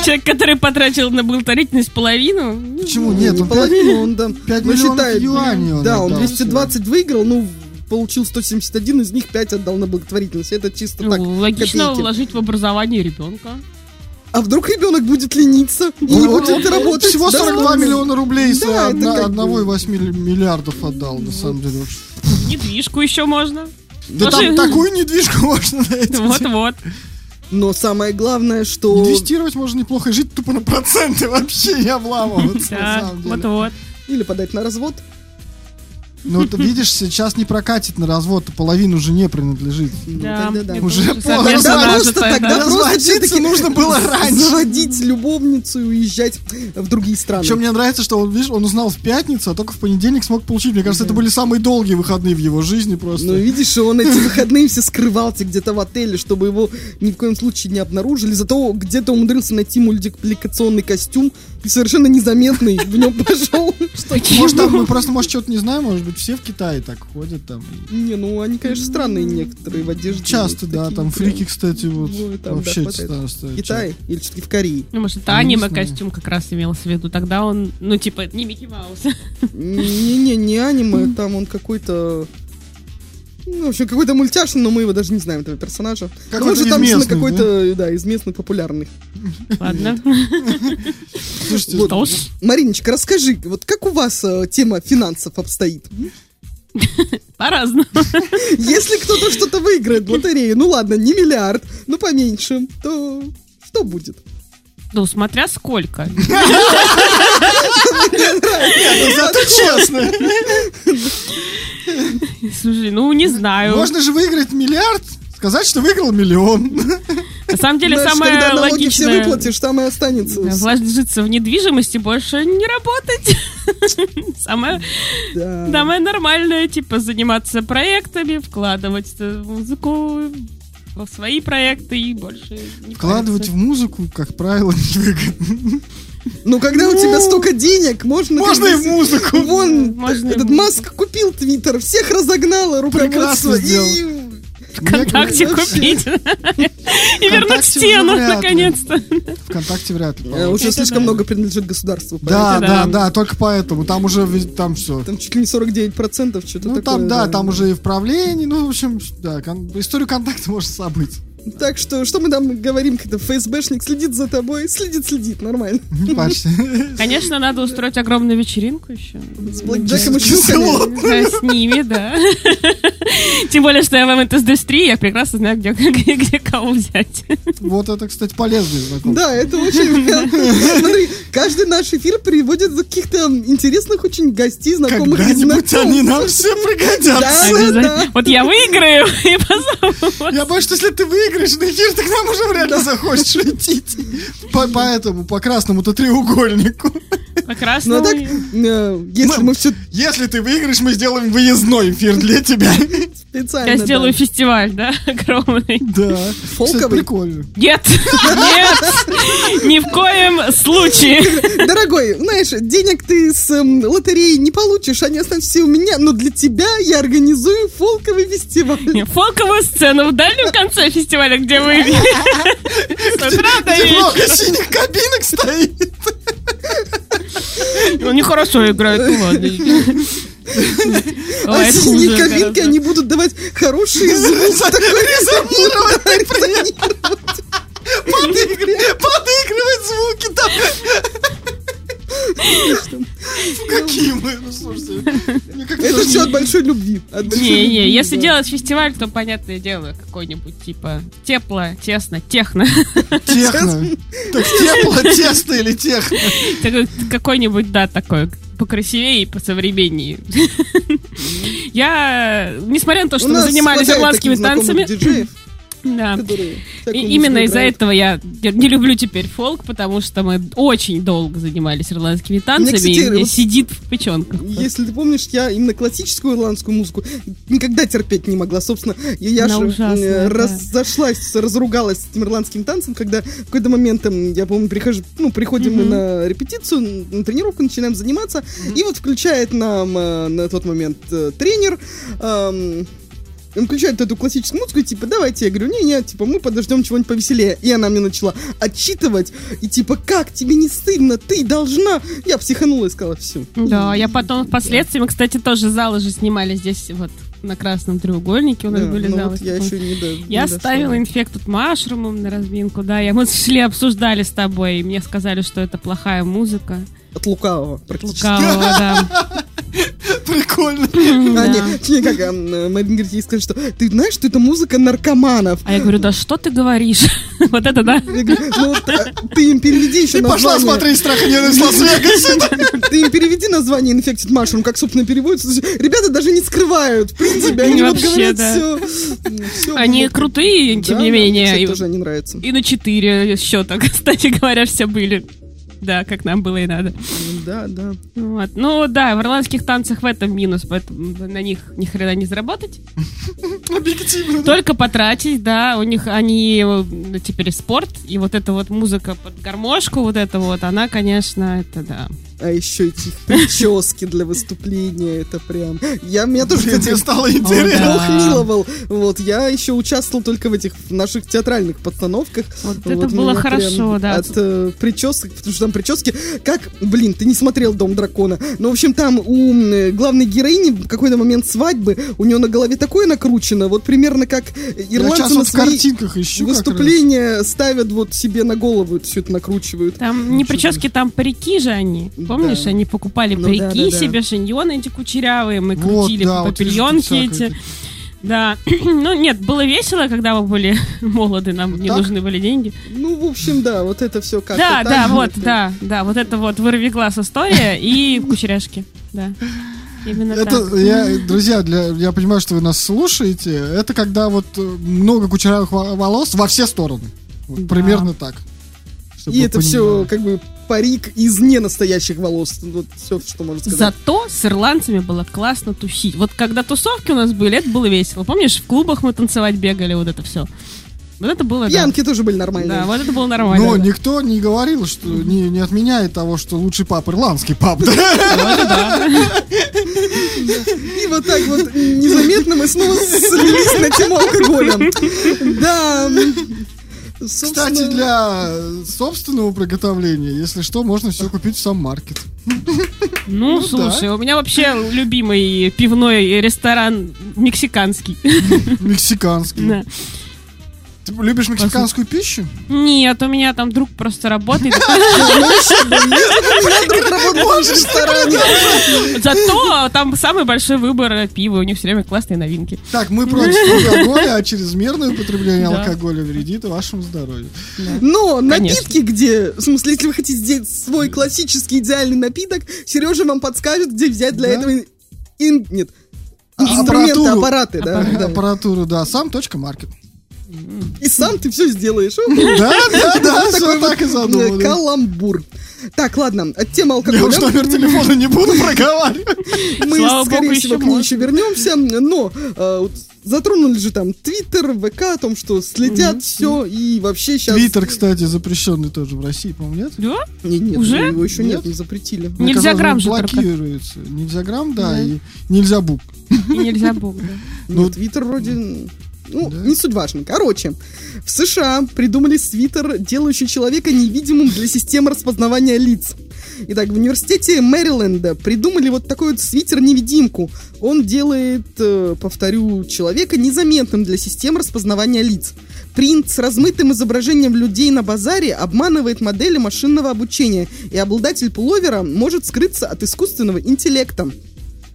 Человек, который потратил на благотворительность половину. Почему Не, нет? не Он половину, он там... 5 ну, миллионов считает, юаней Да, он отдал 220 выиграл, ну, получил 171, из них 5 отдал на благотворительность. Это чисто так, Ну, логично копейки. вложить в образование ребенка. А вдруг ребенок будет лениться и не он- будет работать? Всего Да, 42 ну, миллиона рублей с Да, бы- 1,8 миллиардов отдал, на самом деле. Недвижку еще можно. Да там такую недвижку можно на эти Вот-вот. Но самое главное, что... Инвестировать можно неплохо и жить тупо на проценты вообще не обламываться, на самом деле. вот-вот. Или подать на развод. Ну, ты видишь, сейчас не прокатит на развод, половину жене принадлежит. Ну, Да, тогда да. Уже поздно. Тогда просто, да. тогда просто Разводиться все-таки нужно было раньше. Заводить любовницу и уезжать в другие страны. Причем мне нравится, что он, видишь, он узнал в пятницу, а только в понедельник смог получить. Мне кажется, это были самые долгие выходные в его жизни просто. Ну, видишь, он эти выходные все скрывался где-то в отеле, чтобы его ни в коем случае не обнаружили. Зато где-то умудрился найти мультипликационный костюм совершенно незаметный в нем пошел. Что- Может, там мы просто, может, что-то не знаем, может быть, все в Китае так ходят там. Не, ну они, конечно, странные некоторые в одежде. Часто, да, там фрики, кстати, вот Ну, вообще В Китае или все-таки в Корее? Ну, может, это аниме-костюм как раз имелся в виду. Тогда он, ну, типа, не Микки Маус. Не-не, не аниме, там он какой-то... Ну, в общем, какой-то мультяшный, но мы его даже не знаем, этого персонажа. Какой-то Может, из там местных, какой-то, да, из местных популярных. Ладно. Слушайте, Вот. Мариночка, расскажи, вот как у вас э, тема финансов обстоит? По-разному. Если кто-то что-то выиграет в лотерее, ну ладно, не миллиард, ну поменьше, то что будет? Ну, смотря сколько. Зато честно. Слушай, ну, не знаю. Можно же выиграть миллиард, сказать, что выиграл миллион. На самом деле, Знаешь, самое когда налоги все логичное... выплатишь, там и останется. Да, Вложиться в недвижимости больше не работать. Самое, Да. самое нормальное, типа, заниматься проектами, вкладывать в музыку в свои проекты и больше не Вкладывать в музыку, как правило, невыгодно. Ну, когда у тебя столько денег, можно... Можно и в музыку. Вон, Можно этот. Маск купил Твиттер, всех разогнало руководство. Прекрасно сделал. И ВКонтакте купить. И вернуть стену, наконец-то. Вконтакте вряд ли. э, уже слишком много принадлежит государству. Да, да, да. только поэтому. Там уже, там все. Там чуть ли не 49%, что-то Ну, такое. там, да, там уже и в правлении, ну, в общем, да, историю контакта можно забыть. Так что, что мы там говорим, когда ФСБшник следит за тобой? Следит, следит, нормально. Парься. Конечно, надо устроить огромную вечеринку еще. С Блэкджеком и. Чуками. Да, С ними, да. Тем более, что я в МТС-3, я прекрасно знаю, где, где, где кого взять. Вот это, кстати, полезный знакомство. Да, это очень... Смотри, каждый наш эфир приводит каких-то интересных очень гостей, знакомых и Когда-нибудь они нам все пригодятся. Да. Обязательно. Вот я выиграю и позову. Я боюсь, что если ты выиграешь на эфир, ты к нам уже вряд ли захочешь идти. По- Поэтому, по красному-то треугольнику. Ну, а красному. так, э, если Мы- все Если ты выиграешь, мы сделаем выездной эфир для тебя. специально... Я сделаю фестиваль, да, огромный. Да. Фолковый? Нет, нет, ни в коем случае. Дорогой, знаешь, денег ты с эм, лотереи не получишь, они останутся все у меня, но для тебя я организую фолковый фестиваль. Фолковую сцену в дальнем конце фестиваля, где вы с утра до вечера. синих кабинок стоит. Ну, нехорошо играют, ну ладно. А синие гораздо. они будут давать хороший звук. такой Резонировать, Да, резонировать. подыгрывать, подыгрывать звуки там. Какие мы, ну слушайте. Это все от большой любви. Не-не, если делать фестиваль, то, понятное дело, какой-нибудь, типа, тепло, тесно, техно. Техно. Так тепло, тесно или техно? Какой-нибудь, да, такой покрасивее и посовременнее. Я, несмотря на то, что мы занимались ирландскими танцами, диджеев, да, И именно из-за этого я не люблю теперь фолк, потому что мы очень долго занимались ирландскими танцами, кстати, и мне вот- сидит в печенках. Если ты помнишь, я именно классическую ирландскую музыку никогда терпеть не могла. Собственно, я, Она же ужасная, э, да. разошлась, разругалась с этим ирландским танцем, когда в какой-то момент, я помню, прихожу, ну, приходим мы Мгм. на репетицию, на тренировку, начинаем заниматься, и вот включает нам э, на тот момент э, тренер, эм, он включает эту классическую музыку, и типа, давайте, я говорю, не-не, типа, мы подождем чего-нибудь повеселее. И она мне начала отчитывать, и типа, как тебе не стыдно, ты должна. Я психанула и сказала, все. Да, я потом впоследствии, мы, кстати, тоже залы же снимали здесь вот на красном треугольнике у нас были ну залы. вот я еще не до- Я не ставила инфектут машрумом на разминку, да, я, мы шли, обсуждали с тобой, и мне сказали, что это плохая музыка. От лукавого, практически. Лукавого, да. Прикольно. А, не, не, как а, Марин говорит, ей скажет, что ты знаешь, что это музыка наркоманов. А я говорю, да что ты говоришь? Вот это да. Ну, а, ты им переведи еще Ты пошла название. смотреть «Страх и ненависть Лас-Вегасе». Ты им переведи название Infected Mushroom, как, собственно, переводится. Ребята даже не скрывают. В принципе, они вот Вообще, говорят все. Они крутые, тем не менее. и- тоже они нравятся. И на 4 счета, кстати говоря, все были. Да, как нам было и надо. Да, да. Вот. Ну да, в ирландских танцах в этом минус, поэтому на них ни хрена не заработать. Объективно. Только потратить, да, у них они э, теперь спорт, и вот эта вот музыка под гармошку, вот это вот, она, конечно, это да. А еще эти их прически для выступления, это прям... Я, меня тоже, Блин, кстати, стало интересно. Бог миловал. Вот, я еще участвовал только в этих наших театральных постановках. Вот это было хорошо, да. От э, причесок, потому что там прически, как, блин, ты не смотрел «Дом дракона», но, в общем, там у главной героини в какой-то момент свадьбы у нее на голове такое накручено, вот примерно как ирландцы на свои картинках раз. выступления ставят вот себе на голову, все это накручивают. Там не прически, там парики же они. Помнишь, Да. они покупали Ну парики да, да, да. себе, шиньоны эти кучерявые, мы Вот, крутили да, вот папильонки всякое эти. это. Да, ну нет, было весело, когда мы были молоды, нам не Так? нужны были деньги. Ну, в общем, да, вот это все как Да, да, вот, да, да, вот это вот вырви глаз история и кучеряшки, да. Именно Это, так. я, друзья, для, я понимаю, что вы нас слушаете. Это когда вот э, много кучерявых во- волос во все стороны. Вот Да. Примерно так. И это все понимали. как бы парик из ненастоящих волос. Вот все, что можно сказать. Зато с ирландцами было классно тусить. Вот когда тусовки у нас были, это было весело. Помнишь, в клубах мы танцевать бегали, вот это все. Вот это было, да. Пьянки тоже были нормальные. Да, вот это было нормально. Но никто не говорил, что не, не отменяет того, что лучший пап ирландский пап. да? И вот так вот незаметно мы снова слились на тему алкоголя. Да. Собственно, Кстати, для собственного приготовления, если что, можно все купить в сам маркет. Ну, Ну слушай, у меня вообще любимый пивной ресторан мексиканский. Мексиканский. Да. Ты любишь мексиканскую пищу? Нет, у меня там друг просто работает. Зато там самый большой выбор пива, у них все время классные новинки. Так, мы против алкоголя, а чрезмерное употребление алкоголя вредит вашему здоровью. Но напитки где? В смысле, если вы хотите сделать свой классический идеальный напиток, Сережа вам подскажет, где взять для этого нет, А, инструменты, аппаратуру. аппараты, да, да. Аппаратуру, да, сам точка маркет. И сам ты все сделаешь. Да, да, да, Вот все так и задумано. Каламбур. Так, ладно, от темы Я уж алкоголя. номер телефона не буду проговаривать. Мы, Слава скорее богу, всего, еще к ней еще вернемся. Но э, затронули же там Твиттер, ВК, о том, что следят все, и вообще сейчас... Твиттер, кстати, запрещенный тоже в России, по-моему, нет? Да? Не, нет, Уже? его еще нет, Нет? не запретили. Нельзя грамм же только. блокируется. Нельзя грамм, да, Да. и нельзя бук. И нельзя бог, да. Ну, Ну, Твиттер вроде... Ну, Да. не суть важно. Короче, в США придумали свитер, делающий человека невидимым для системы распознавания лиц. Итак, в университете Мэриленда придумали вот такой вот свитер-невидимку. Он делает, э, повторю, человека незаметным для системы распознавания лиц. Принт с размытым изображением людей на базаре обманывает модели машинного обучения, и обладатель пуловера может скрыться от искусственного интеллекта.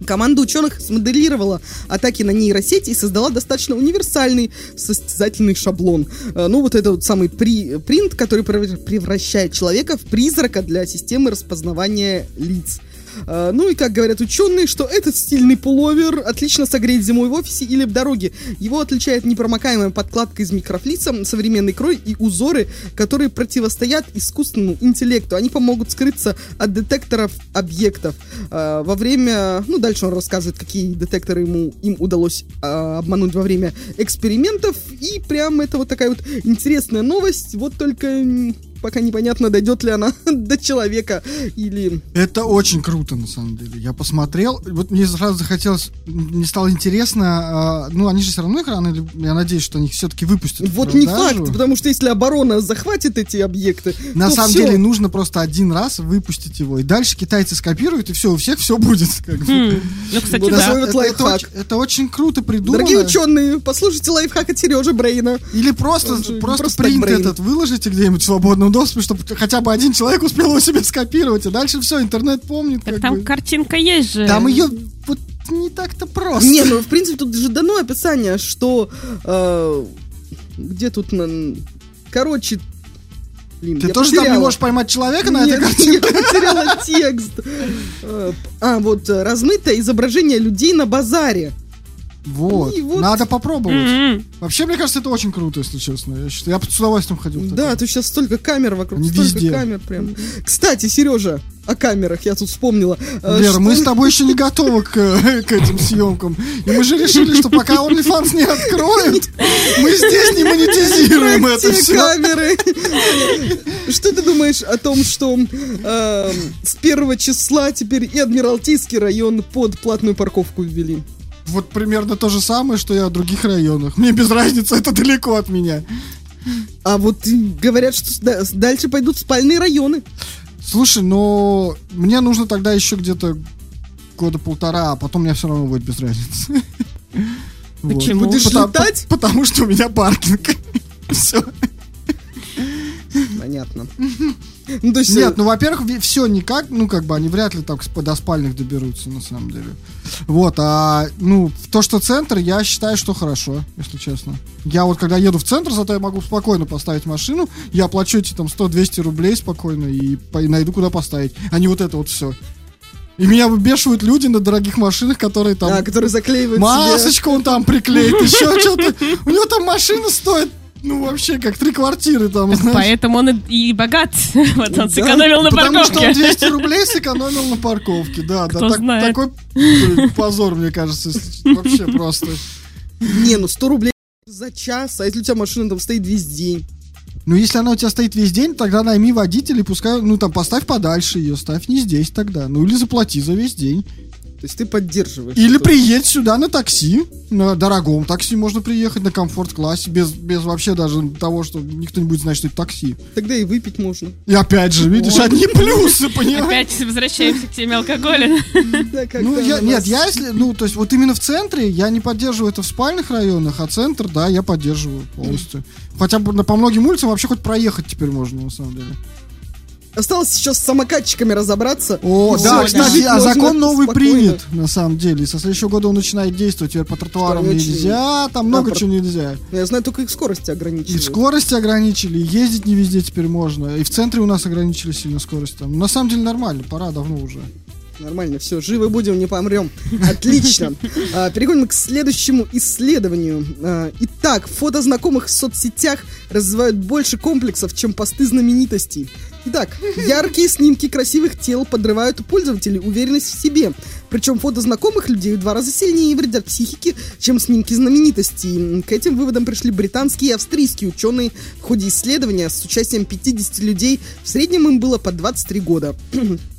Команда ученых смоделировала атаки на нейросети и создала достаточно универсальный состязательный шаблон. Э, Ну, вот это вот самый при- принт, который прев- превращает человека в призрака для системы распознавания лиц. Э, Ну и как говорят ученые, что этот стильный пуловер отлично согреет зимой в офисе или в дороге. Его отличает непромокаемая подкладка из микрофлица, современный крой и узоры, которые противостоят искусственному интеллекту. Они помогут скрыться от детекторов объектов. Э, Во время... Ну, дальше он рассказывает, какие детекторы ему им удалось э, обмануть во время экспериментов. И прям это вот такая вот интересная новость. Вот только пока непонятно, дойдет ли она до человека или... Это очень круто, на самом деле. Я посмотрел, вот мне сразу захотелось, мне стало интересно, а, ну, они же все равно их рано. Я надеюсь, что они все-таки выпустят Вот не факт, потому что если оборона захватит эти объекты, На то самом всё. деле нужно просто один раз выпустить его, и дальше китайцы скопируют, и все, у всех все будет. как. Хм. Ну, кстати, да. Это, это очень, это очень круто придумано. Дорогие ученые, послушайте лайфхак от Сережи Брейна. Или просто, просто, просто принт этот выложите где-нибудь в свободном доступе, чтобы хотя бы один человек успел его себе скопировать, и дальше все, интернет помнит. Так там бы. картинка есть же. Там ее вот не так-то просто. Не, ну в принципе тут же дано описание, что э, где тут, на- короче, блин, Ты тоже там не потеряла. можешь поймать человека на этой Нет, картинке? я потеряла текст. Э, А, вот э, размытое изображение людей на базаре. Вот. И вот- Надо попробовать. М-м. Вообще, мне кажется, это очень круто, если честно. Я, считаю- я бы с удовольствием ходил. Да, тут сейчас столько камер вокруг, Они столько везде. камер прям. Кстати, Сережа, о камерах я тут вспомнила. Э, Лера, мы что- с тобой еще не готовы к, э, к этим съемкам. И мы же решили, что пока OnlyFans не откроют, мы здесь не монетизируем это все. камеры. Что ты думаешь о том, что э, с первого числа теперь и Адмиралтейский район под платную парковку ввели? Вот примерно то же самое, что и о других районах. Мне без разницы, это далеко от меня. А вот говорят, что дальше пойдут спальные районы. Слушай, но мне нужно тогда еще где-то года полтора, а потом мне все равно будет без разницы. Вот. Почему? Будешь Потому- летать? по- Потому что у меня паркинг. Все. Понятно. Ну, то есть... Нет, э, ну, во-первых, все никак, ну, как бы они вряд ли так до спальных доберутся, на самом деле. Вот, а, ну, то, что центр, я считаю, что хорошо, если честно. Я вот, когда еду в центр, зато я могу спокойно поставить машину, я плачу эти там 100-200 рублей спокойно и, по- и найду, куда поставить, а не вот это вот все. И меня выбешивают люди на дорогих машинах, которые там... Да, который заклеивает себе- Масочку он там приклеит, еще что-то. У него там машина стоит, ну, вообще, как три квартиры там, знаешь. Поэтому он и, и богат. Вот он Да, сэкономил на Потому что он парковке. 200 рублей сэкономил на парковке, да. Кто да так- знает. Такой позор, мне кажется, вообще просто. Не, ну 100 рублей за час, а если у тебя машина там стоит весь день? Ну, если она у тебя стоит весь день, тогда найми водителя и пускай, ну, там, поставь подальше ее, ставь не здесь тогда. Ну, или заплати за весь день. То есть ты поддерживаешь. Или приедь сюда на такси. На дорогом такси можно приехать, на комфорт-классе, без, без вообще даже того, что никто не будет знать, что это такси. Тогда и выпить можно. И опять же, видишь, одни плюсы, понимаешь? Опять возвращаемся к теме алкоголя. Ну, я, нет, я если, ну, то есть вот именно в центре я не поддерживаю это в спальных районах, а центр, да, я поддерживаю полностью. Хотя бы на- по многим улицам вообще хоть проехать теперь можно, на самом деле. Осталось еще с самокатчиками разобраться. О, И да, кстати, а закон новый спокойно. принят, на самом деле. И со следующего года он начинает действовать. Теперь по тротуарам Что очень- нельзя, там много про- чего нельзя. Я знаю, только их скорости И ограничивают. скорости ограничили, и ездить не везде теперь можно. И в центре у нас ограничили сильно скорость там. На самом деле нормально, пора давно уже. Нормально, все, живы будем, не помрем. Отлично. А, Переходим к следующему исследованию. А, Итак, фото знакомых в соцсетях развивают больше комплексов, чем посты знаменитостей. Итак, яркие снимки красивых тел подрывают у пользователей уверенность в себе. Причем фото знакомых людей в два раза сильнее вредят психике, чем снимки знаменитостей. К этим выводам пришли британские и австрийские ученые в ходе исследования с участием 50 людей. В среднем им было по 23 года.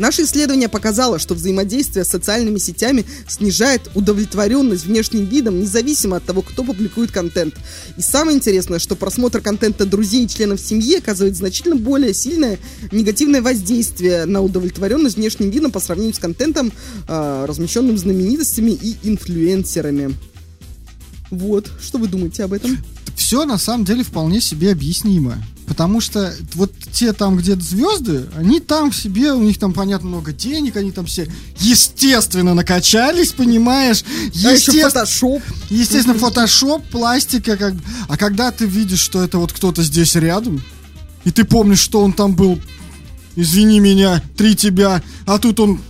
Наше исследование показало, что взаимодействие с социальными сетями снижает удовлетворенность внешним видом, независимо от того, кто публикует контент. И самое интересное, что просмотр контента друзей и членов семьи оказывает значительно более сильное негативное воздействие на удовлетворенность внешним видом по сравнению с контентом, а, размещенным знаменитостями и инфлюенсерами. Вот, что вы думаете об этом? все на самом деле вполне себе объяснимо. Потому что вот те там, где звезды, они там себе, у них там, понятно, много денег, они там все, естественно, накачались, понимаешь? А еще фотошоп. естественно, фотошоп, пластика, как. А когда ты видишь, что это вот кто-то здесь рядом, и ты помнишь, что он там был, извини меня, три тебя, а тут он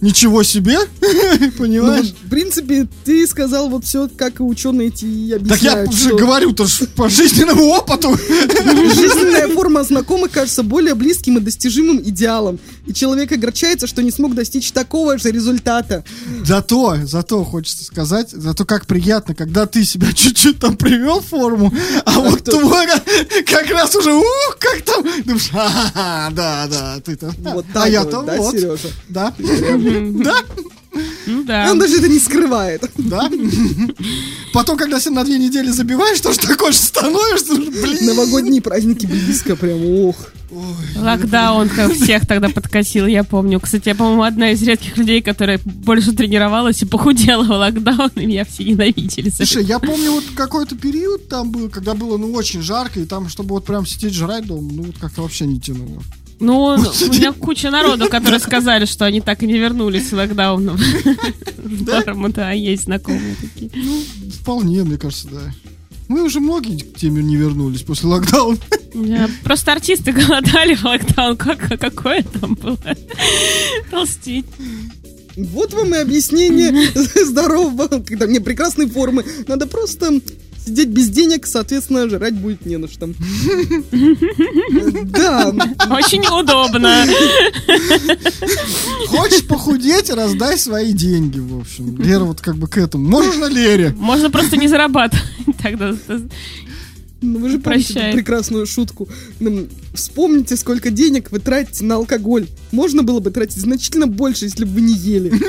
ничего себе, Ну, понимаешь? в принципе, ты сказал вот все, как и ученые эти и Так я объясняют, же что говорю-то по жизненному опыту. жизненная форма знакомых кажется более близким и достижимым идеалом. И человек огорчается, что не смог достичь такого же результата. Зато, зато хочется сказать, зато как приятно, когда ты себя чуть-чуть там привел в форму, а вот кто? твой как раз уже, ух, как там, думаешь, «Ха-ха-ха, да, да, ты там, Вот а я-то вот, да, вот, Сережа? да, да, Ну да. Он даже это не скрывает. да. Потом, когда на две недели забиваешь, тоже такой же становишься, блин. Новогодние праздники близко, прям, ох. Локдаун как всех тогда подкосил, я помню. Кстати, я, по-моему, одна из редких людей, которая больше тренировалась и похудела в локдаун, и меня все ненавидели. Слушай, я помню вот какой-то период там был, когда было, ну, очень жарко, и там, чтобы вот прям сидеть жрать дома, ну, вот как-то вообще не тянуло. Ну, у меня куча народу, которые сказали, что они так и не вернулись с локдауном. В норму, да, есть знакомые такие. Ну, вполне, мне кажется, да. Мы уже многие к теме не вернулись после локдауна. Просто артисты голодали в локдаун. Как, какое там было? Толстеть. Вот вам и объяснение здорового, когда мне прекрасной формы. Надо просто сидеть без денег, соответственно, жрать будет не на что. Да, Очень удобно. Хочешь похудеть, раздай свои деньги, в общем. Лера вот как бы к этому. Можно Лере? Можно просто не зарабатывать. Тогда ну вы же помните Прощает. прекрасную шутку. Ну, Вспомните, сколько денег вы тратите на алкоголь. Можно было бы тратить значительно больше, если бы вы не ели.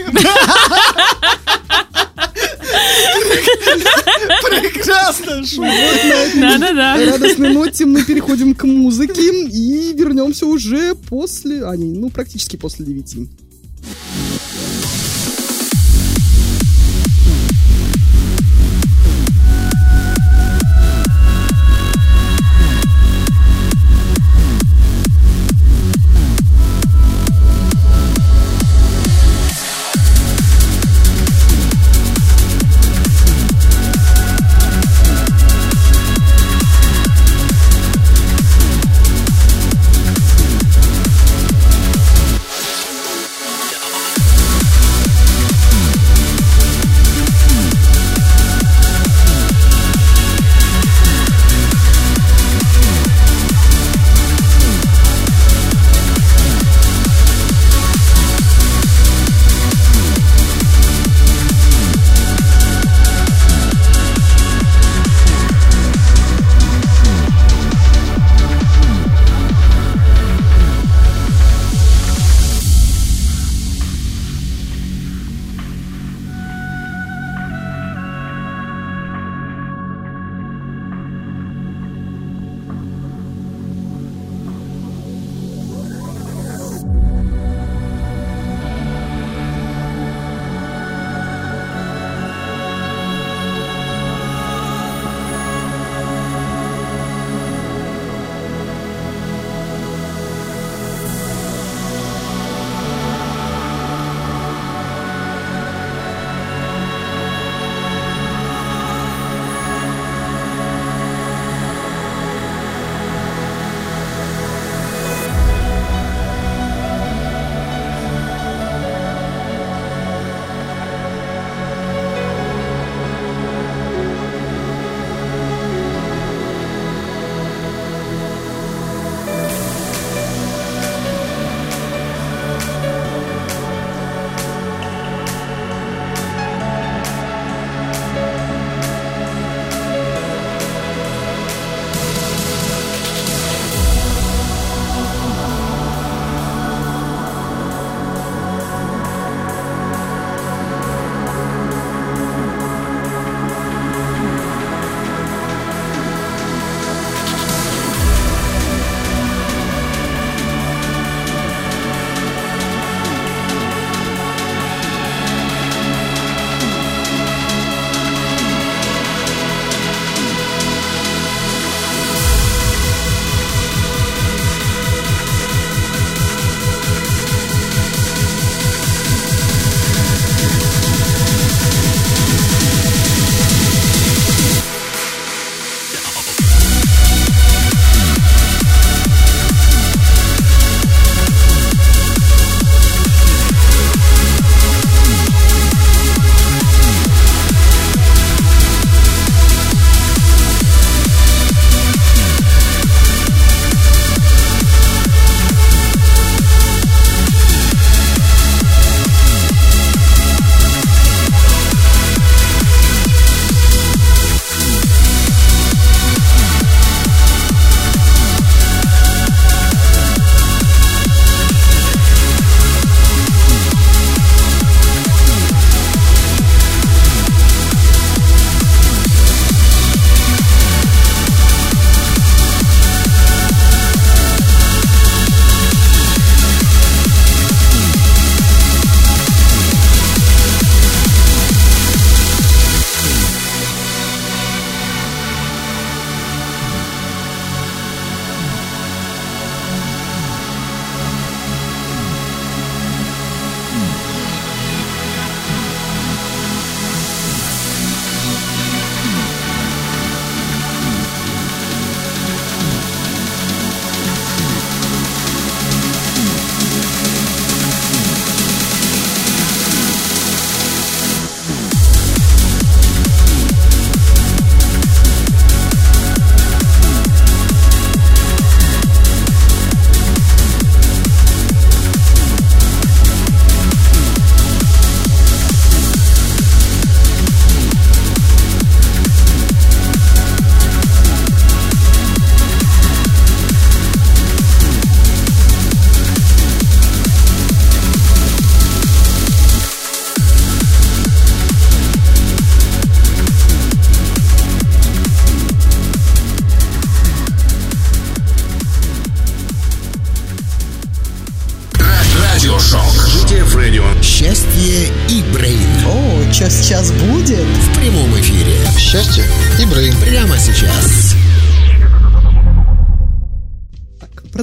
Прекрасно, шу. Да-да-да. радостной ноте мы переходим к музыке и вернемся уже после, а не, ну практически после девяти.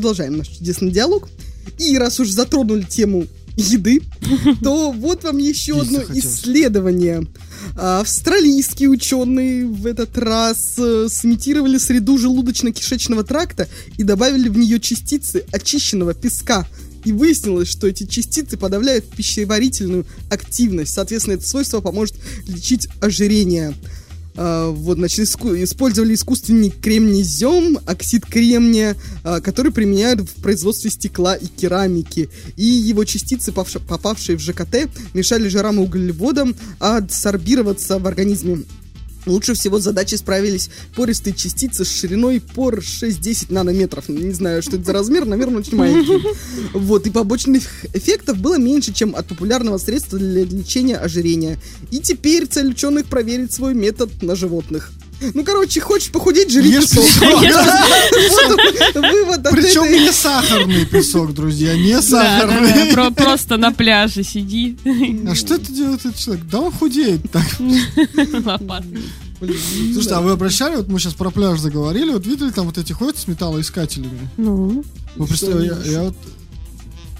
Продолжаем наш чудесный диалог. И раз уж затронули тему еды, то вот вам еще одно исследование. А, Австралийские ученые в этот раз э, сымитировали среду желудочно-кишечного тракта и добавили в нее частицы очищенного песка. И выяснилось, что эти частицы подавляют пищеварительную активность. Соответственно, это свойство поможет лечить ожирение. А, вот, значит, иску- использовали искусственный кремнезем, оксид кремния, а, который применяют в производстве стекла и керамики. И его частицы, павш- попавшие в ЖКТ, мешали жирам и углеводам адсорбироваться в организме. Лучше всего с задачей справились пористые частицы с шириной пор 6-10 нанометров. Не знаю, что это за размер, наверное, очень маленький. Вот, и побочных эффектов было меньше, чем от популярного средства для лечения ожирения. И теперь цель ученых проверить свой метод на животных. Ну, короче, хочешь похудеть, жри Ешь песок. Причем не сахарный песок, друзья, не Да, да, сахарный. да, про- просто на пляже сиди. А что это делает этот человек? Да он худеет так. Лопатой. Слушайте, а вы обращали, вот мы сейчас про пляж заговорили, вот видели там вот эти ходят с металлоискателями? Ну, Вы представляете, я, я вот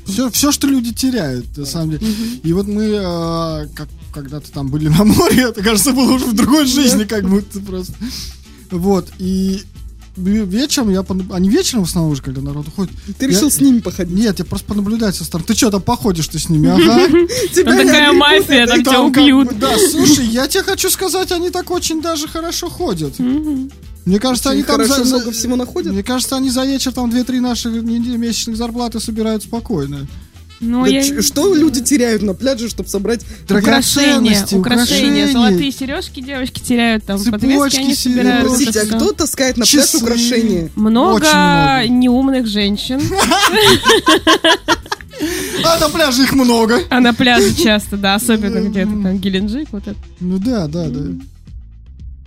все, все, что люди теряют, на самом деле. И вот мы э, как, когда-то там были на море, это, кажется, было уже в другой жизни, как будто просто. Вот, и ве- вечером я... пон- Они вечером в основном уже, когда народ уходит. Ты я- решил с ними походить. Нет, я просто понаблюдать со стороны. Ты что, там походишь ты с ними? Ага. Тебя Там не такая мафия, там тебя убьют. Да, слушай, я тебе хочу сказать, они так очень даже хорошо ходят. Мне кажется, они там за- много всего находят. Мне кажется, они за вечер там 2-3 наших недель- месячных зарплаты собирают спокойно. Ну Да я... ч- Что люди теряют на пляже, чтобы собрать... Украшения, украшения, золотые сережки девочки теряют, там подвески они собирают. Простите, а кто таскает на пляж Часы. украшения? Много, много. неумных женщин, А на пляже их много. а на пляже часто, да, особенно где-то там Геленджик, вот это. Ну да, да, да.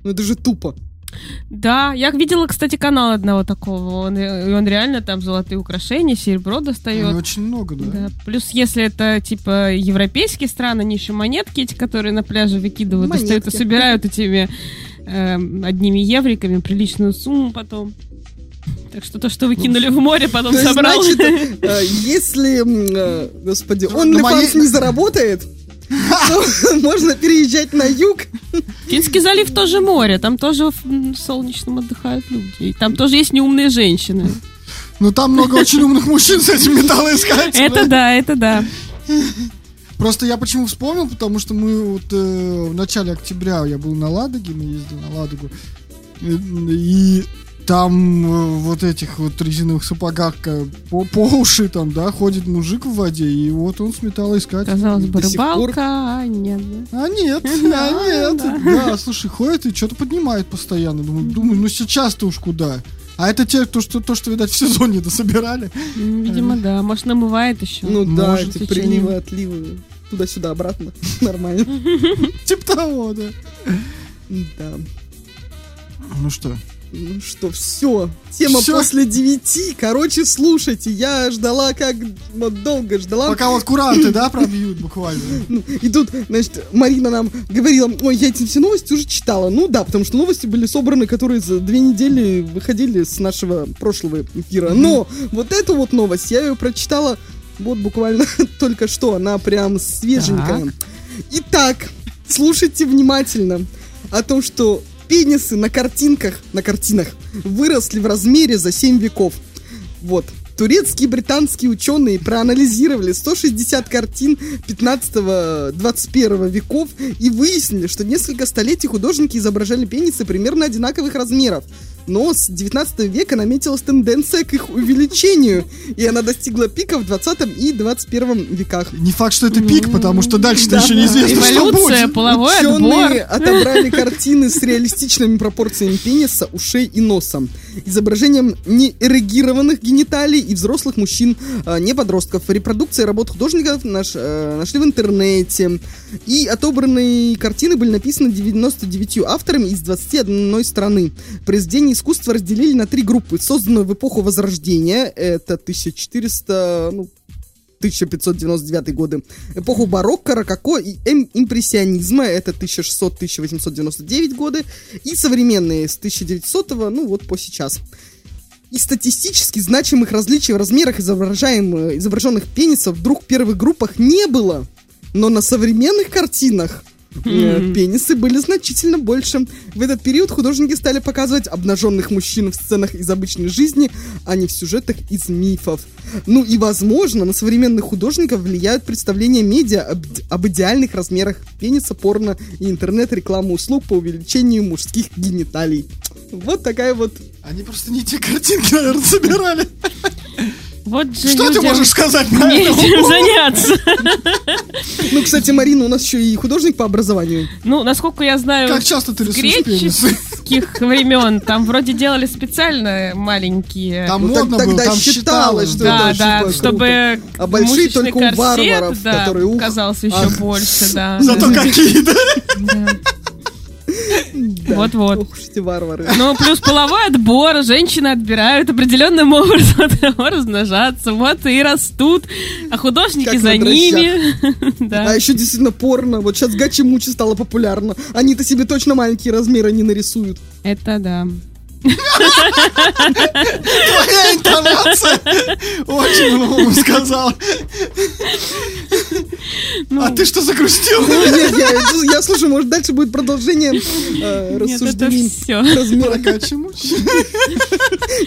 Ну это же тупо. Да, я видела, кстати, канал одного такого, он, и он реально там золотые украшения, серебро достает. Ну, Очень много, да. Да. Плюс, если это типа европейские страны, они еще монетки эти, которые на пляже выкидывают, Монетки. достают и собирают этими эм, одними евриками приличную сумму потом. Так что то, что вы кинули в море, потом собрал. значит, э, если, э, господи, он на не заработает, можно переезжать на юг. Финский залив тоже море, там тоже в солнечном отдыхают люди. И там тоже есть неумные женщины. Ну там много очень умных мужчин с этим металлоискателем. Это да, это да. Просто я почему вспомнил, потому что мы вот э, в начале октября я был на Ладоге, мы ездили на Ладогу, и, и там э, вот этих вот резиновых сапогах э, по, по уши там, да, ходит мужик в воде, и вот он с металлоискателем. Казалось бы, сих пор. рыбалка, а нет. да. А нет, а нет. да. Слушай, ходит и что-то поднимает постоянно. Думаю, думаю, ну сейчас-то уж куда. А это те, кто, что, то, что, видать, в сезоне дособирали. Видимо, да. Может, намывает еще. Ну да, Может, эти приливы, отливы. Туда-сюда, обратно. Нормально. Типа того, да. Да. Ну что, Ну что, все. Тема Всё? после девяти. Короче, слушайте, я ждала как... Вот долго ждала. пока вот куранты, да, пробьют буквально. Ну, и тут, значит, Марина нам говорила, ой, я эти все новости уже читала. Ну да, потому что новости были собраны, которые за две недели выходили с нашего прошлого эфира. Но вот эту вот новость, я ее прочитала вот буквально только что. Она прям свеженькая. Итак, слушайте внимательно о том, что пенисы на картинках, на картинах выросли в размере за 7 веков. Вот. Турецкие и британские ученые проанализировали 160 картин 15-21 веков и выяснили, что несколько столетий художники изображали пенисы примерно одинаковых размеров. Но с 19 века наметилась тенденция к их увеличению, и она достигла пика в 20 и 21 веках. Не факт, что это пик, потому что дальше-то Да. еще неизвестно, что будет. половой Ученые отбор. отобрали картины с реалистичными пропорциями пениса, ушей и носа, изображением неэрегированных гениталий и взрослых мужчин, а, не подростков. Репродукции работ художников наш- э, нашли в интернете. И отобранные картины были написаны 99 авторами из 21 страны. Произведения искусства разделили на три группы. Созданную в эпоху Возрождения, это 1400, ну, 1599 годы, эпоху барокко, рококо и эм- импрессионизма, это 1600-1899 годы, и современные с 1900 ну вот по сейчас. И статистически значимых различий в размерах изображаем, изображенных пенисов вдруг в первых группах не было. Но на современных картинах э, пенисы были значительно больше. В этот период художники стали показывать обнаженных мужчин в сценах из обычной жизни, а не в сюжетах из мифов. Ну и, возможно, на современных художников влияют представления медиа об, об идеальных размерах пениса, порно и интернет-рекламы услуг по увеличению мужских гениталий. Вот такая вот Они просто не те картинки, наверное, собирали. Вот же Что ты можешь сказать на это? заняться. Ну, кстати, Марина у нас еще и художник по образованию. Ну, насколько я знаю, Как часто ты рисуешь греческих времен там вроде делали специально маленькие. Там Ну, так- модно было, тогда там считалось, что да, это да, очень чтобы А большие только у варваров, да, которые, ух, казался еще ах. больше, да. Зато какие, да? Вот-вот. Ох уж эти варвары. Ну, плюс половой отбор, женщины отбирают определенным образом размножаться, вот и растут, а художники Как за ними. А еще действительно порно. Вот сейчас гачи-мучи стало популярно. Они-то себе точно маленькие размеры не нарисуют. Это да. Твоя интонация очень много сказала. Ну, А ты что загрустил? Нет, я, я слушаю, может, дальше будет продолжение э, Нет, это рассуждений все. размера. Гачи-мучи.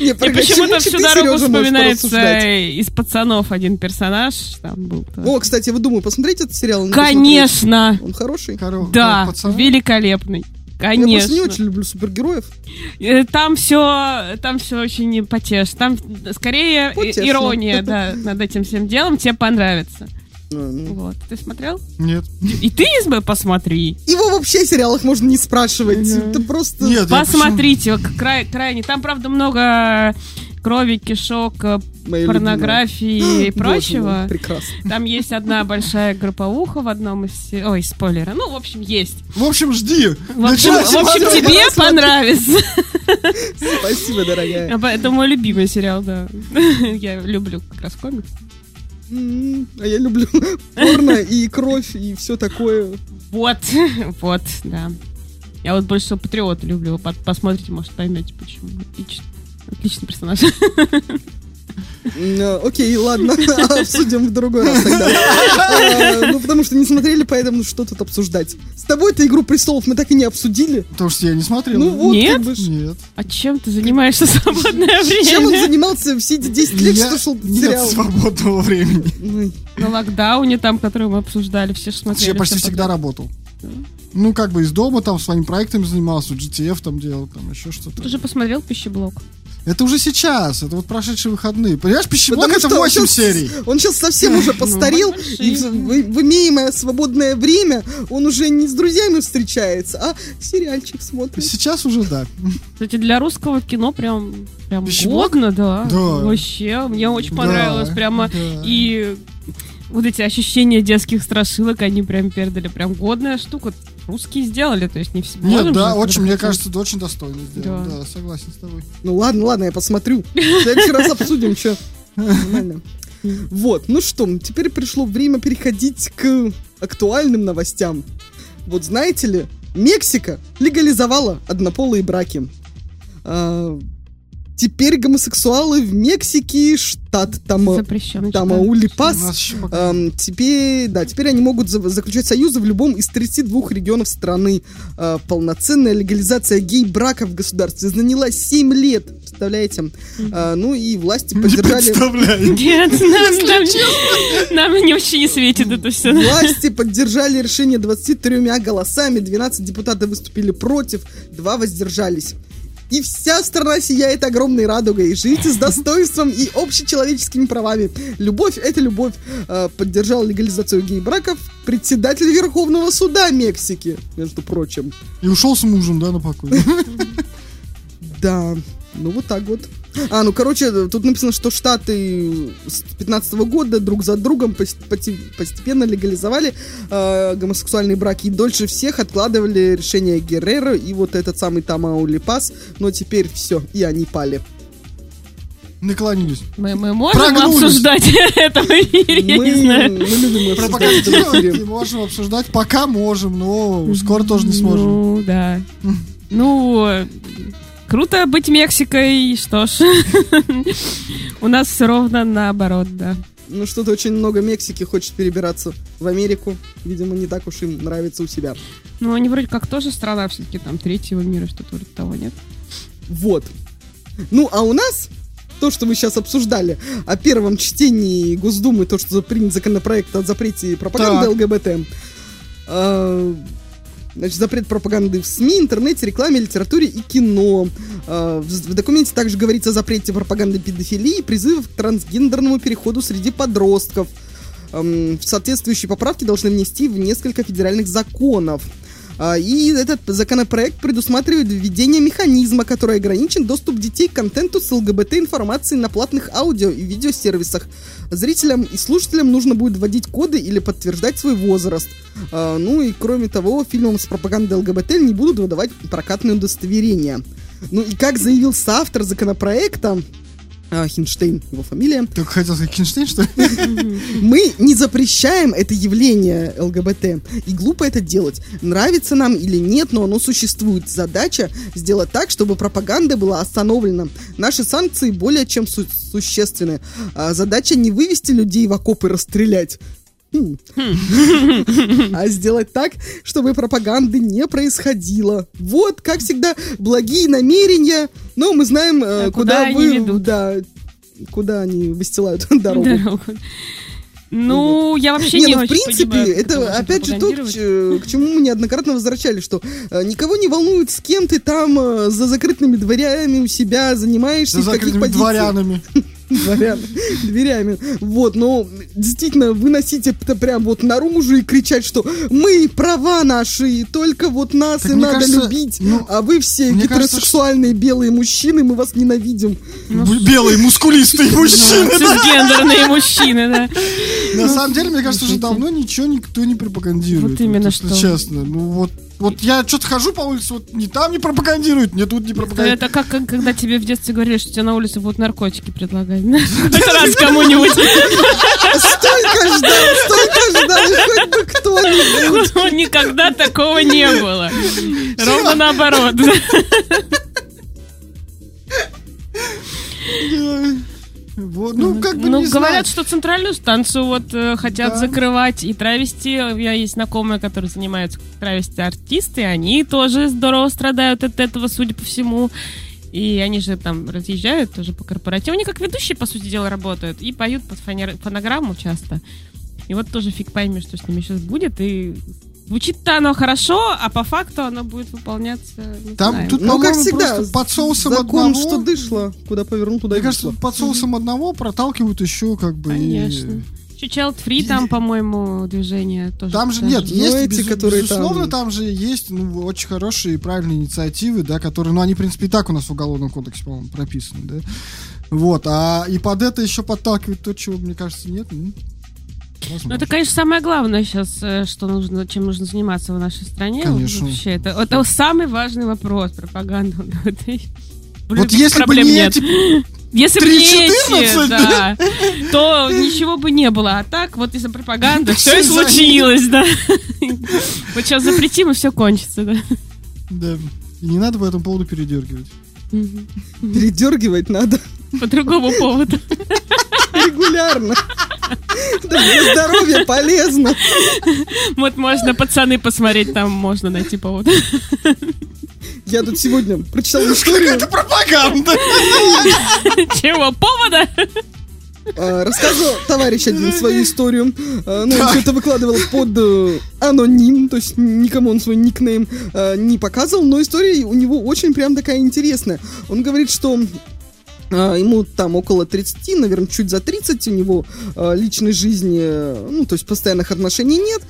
Не, И про почему-то всю дорогу вспоминается из пацанов один персонаж. Там был. О, кстати, вы думаю, посмотреть этот сериал? Конечно! Он хороший? Да, пацаны. Великолепный. Я просто не Конечно. очень люблю супергероев. Э, Там все, там все очень потешно. Там скорее Потешно. ирония, да, над этим всем делом. Тебе понравится. А, ну. Вот. Ты смотрел? Нет. И ты избы посмотри. Его вообще в сериалах можно не спрашивать. Это просто... Нет, Посмотрите, край, крайне. Там, правда, много крови, кишок, э, Моя порнографии и Боже мой, прочего. Прекрасно. Там есть одна большая групповуха в одном из... Ой, спойлеры. Ну, в общем, есть. В общем, жди. В общем, в общем, тебе понравится. Спасибо, дорогая. А Это мой любимый сериал, да. Я люблю как раз комикс. М, А я люблю порно и кровь и все такое. Вот, вот, да. Я вот больше всего Патриота люблю. Посмотрите, может, поймете, почему. Отлично. Отличный персонаж. А, Окей, ладно, обсудим в другой раз тогда. А, Ну, потому что не смотрели, поэтому что тут обсуждать. С тобой-то «Игру престолов» мы так и не обсудили. Потому что я не смотрел. Ну вот, Нет? Нет. А чем ты занимаешься в свободное Чем он время? занимался все эти 10 лет, что шел Нет сериал? свободного времени. На локдауне там, который мы обсуждали, все смотрели. Я почти всегда работал. Ну, как бы из дома там своими проектами занимался, GTF там делал, там еще что-то. Ты же посмотрел пищеблок? Это уже сейчас, это вот прошедшие выходные. Понимаешь, пищеблок Потому это что он 8 щас- серий. Он сейчас совсем уже постарел, большие. и в, имеемое свободное время он уже не с друзьями встречается, а сериальчик смотрит. Сейчас уже да. Кстати, для русского кино прям, прям годно, да. Да. Вообще, мне очень понравилось. Да, Прямо да. и вот эти ощущения детских страшилок, они прям передали. Прям годная штука. Русские сделали, то есть не все. Нет, да, очень, мне кажется, это очень достойно сделано. Да. Да, согласен с тобой. Ну ладно, ладно, я посмотрю. В следующий раз обсудим, что. Нормально. Вот, ну что, теперь пришло время переходить к актуальным новостям. Вот знаете ли, Мексика легализовала однополые браки. Теперь гомосексуалы в Мексике, штат Тама, запрещено. Тамаулипас, Эм, теперь, да, теперь они могут за- заключать союзы в любом из 32 регионов страны. Э, полноценная легализация гей-брака в государстве заняла 7 лет. Представляете? Э, ну и власти поддержали... Нет, нам, нам, нам не вообще не светит это все. Власти поддержали решение 23 голосами, 12 депутатов выступили против, 2 воздержались. И вся страна сияет огромной радугой. Живите с достоинством и общечеловеческими правами. Любовь — это любовь. Э, Поддержал легализацию гей-браков председатель Верховного суда Мексики, между прочим. И ушел с мужем, да, на покой. Да, ну вот так вот. А, ну, короче, тут написано, что штаты с 15 года друг за другом постепенно легализовали э, гомосексуальные браки и дольше всех откладывали решение Геррера и вот этот самый Тамаулипас, но теперь все, и они пали. Наклонились. Мы, мы можем Прогнулись. обсуждать это в эфире, я Мы, не знаю. мы любим обсуждать не можем обсуждать, пока можем, но скоро тоже не сможем. Ну, да. Ну, круто быть Мексикой, что ж. У нас все ровно наоборот, да. Ну, что-то очень много Мексики хочет перебираться в Америку. Видимо, не так уж им нравится у себя. Ну, они вроде как тоже страна все-таки там третьего мира, что-то вроде того, нет? Вот. Ну, а у нас то, что мы сейчас обсуждали о первом чтении Госдумы, то, что принят законопроект о запрете пропаганды Так. ЛГБТ. А, Значит, запрет пропаганды в СМИ, интернете, рекламе, литературе и кино. А, В в документе также говорится о запрете пропаганды педофилии и призывов к трансгендерному переходу среди подростков. Ам, Соответствующие поправки должны внести в несколько федеральных законов. А, И этот законопроект предусматривает введение механизма, который ограничит доступ детей к контенту с ЛГБТ-информацией на платных аудио и видеосервисах. Зрителям и слушателям нужно будет вводить коды или подтверждать свой возраст. А, Ну и кроме того, фильмам с пропагандой ЛГБТ не будут выдавать прокатные удостоверения. Ну и как заявил соавтор законопроекта, Хинштейн, его фамилия, Только хотел сказать Кинштейн, что ли? мы не запрещаем это явление ЛГБТ. И глупо это делать. Нравится нам или нет, но оно существует. Задача сделать так, чтобы пропаганда была остановлена. Наши санкции более чем су- существенны. А задача не вывести людей в окопы расстрелять. Хм. А сделать так, чтобы пропаганды не происходило. Вот, как всегда, благие намерения. Но мы знаем, э, А куда, куда они вы, ведут? да, куда они выстилают дорогу. Дорогу. Ну, я вообще не, не ну, в принципе, понимаю, это опять же то, к, ч- к чему мы неоднократно возвращались, что э, никого не волнует, с кем ты там э, за закрытыми дверями у себя занимаешься, За в каких закрытыми позициях. дворянами. Дворян, дверями. Вот, но действительно, выносить это прям вот наружу и кричать, что мы права наши, и только вот нас Так и надо кажется, любить, ну, а вы все мне кажется, гетеросексуальные белые мужчины, мы вас ненавидим. Б- Белые, мускулистые мужчины. Цисгендерные мужчины, да. На самом деле, мне кажется, уже давно ничего никто не пропагандирует. Вот именно если что. Честно. Ну вот, вот я что-то хожу по улице, вот ни там не пропагандируют, ни тут не пропагандируют. Это как, как когда тебе в детстве говорили, что тебе на улице будут наркотики предлагать. Хоть раз кому-нибудь. Столько ждал, столько ждал, хоть бы кто-нибудь. Ну, Никогда такого не было. Ровно наоборот. Вот, ну, как бы Ну, не говорят, знаю. что центральную станцию вот э, хотят Да. закрывать и травести. У меня есть знакомые, которые занимаются травести артисты, они тоже здорово страдают от этого, судя по всему. И они же там разъезжают тоже по корпоративу. Они как ведущие, по сути дела, работают и поют под фонер- фонограмму часто. И вот тоже фиг пойми, что с ними сейчас будет. И звучит-то оно хорошо, а по факту оно будет выполняться. не Там знаю. тут, Ну, как всегда, под соусом закон, одного... что дышло, куда повернул, туда и Мне кажется, вышло. под соусом одного проталкивают еще как бы... и- Конечно. Еще Child Free там, по-моему, движение тоже. Там же даже. нет, есть, эти, безу- которые безусловно, там- там... же есть ну, очень хорошие и правильные инициативы, да, которые, ну, они, в принципе, и так у нас в Уголовном кодексе, по-моему, прописаны, да. Вот, а и под это еще подталкивает то, чего, мне кажется, нет. Ну, Ну, возможно. это, конечно, самое главное сейчас, э, что нужно, чем нужно заниматься в нашей стране. Конечно. Вообще, это, это самый важный вопрос, пропаганда. Вот если бы не эти Если бы не 3.14, эти, да, то ничего бы не было. А так, вот из-за пропаганды все и случилось, да. Вот сейчас запретим, и все кончится, да. Да. И не надо по этому поводу передергивать. Передергивать надо По другому поводу. Регулярно. Это для здоровья полезно. Вот можно пацаны посмотреть, там можно найти повод. Я тут сегодня прочитал историю, Пропаганда! Чего? Повода? а, рассказывал товарищ один свою историю. А, Ну, он все это выкладывал под э, аноним, то есть никому он свой никнейм а, не показывал, но история у него очень прям такая интересная. Он говорит, что ему там около 30, наверное, чуть за 30 у него а, личной жизни, э, ну, то есть постоянных отношений нет.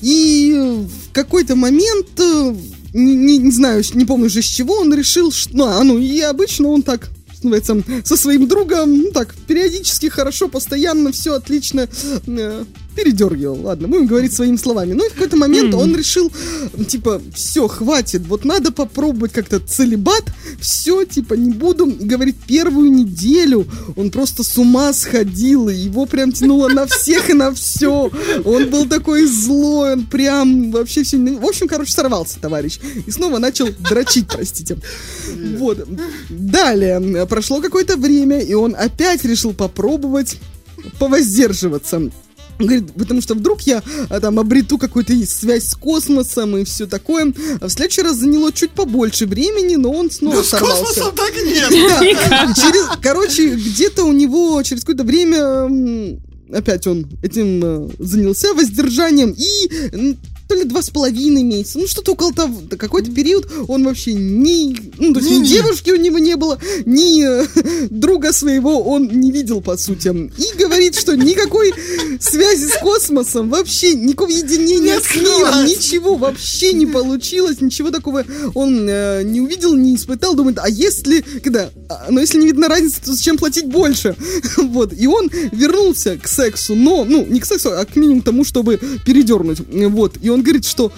И в какой-то момент, э, не, не- не знаю, не помню уже с чего, он решил, что... Ну, а, ну, и обычно он так, называется, со своим другом, ну, так, периодически хорошо, постоянно, все отлично. Передергивал, ладно, будем говорить своими словами. Ну и в какой-то момент он решил, типа, все, хватит, вот надо попробовать как-то целебат, все, типа, не буду. И говорит, первую неделю он просто с ума сходил, и его прям тянуло на всех и на все. Он был такой злой, он прям вообще все... В общем, короче, сорвался, товарищ. И снова начал дрочить, простите. Вот. Далее, прошло какое-то время, и он опять решил попробовать повоздерживаться. Говорит, потому что вдруг я а, там обрету какую-то связь с космосом и все такое. А в следующий раз заняло чуть побольше времени, но он снова с сорвался. космосом так нет. Да, через, короче, где-то у него через какое-то время опять он этим э, занялся воздержанием и то ли два с половиной месяца, ну что-то около того, да, какой-то период он вообще ни, ну, то есть ни Не-не. девушки у него не было, ни э, друга своего он не видел, по сути. И говорит, что никакой связи с космосом, вообще никакого единения Не с миром, открывается. ничего вообще не получилось, ничего такого он э, не увидел, не испытал, думает, а если, когда, а, ну если не видно разницы, то зачем платить больше? Вот, и он вернулся к сексу, но, ну, не к сексу, а к минимум тому, чтобы передернуть, вот, и он говорит, что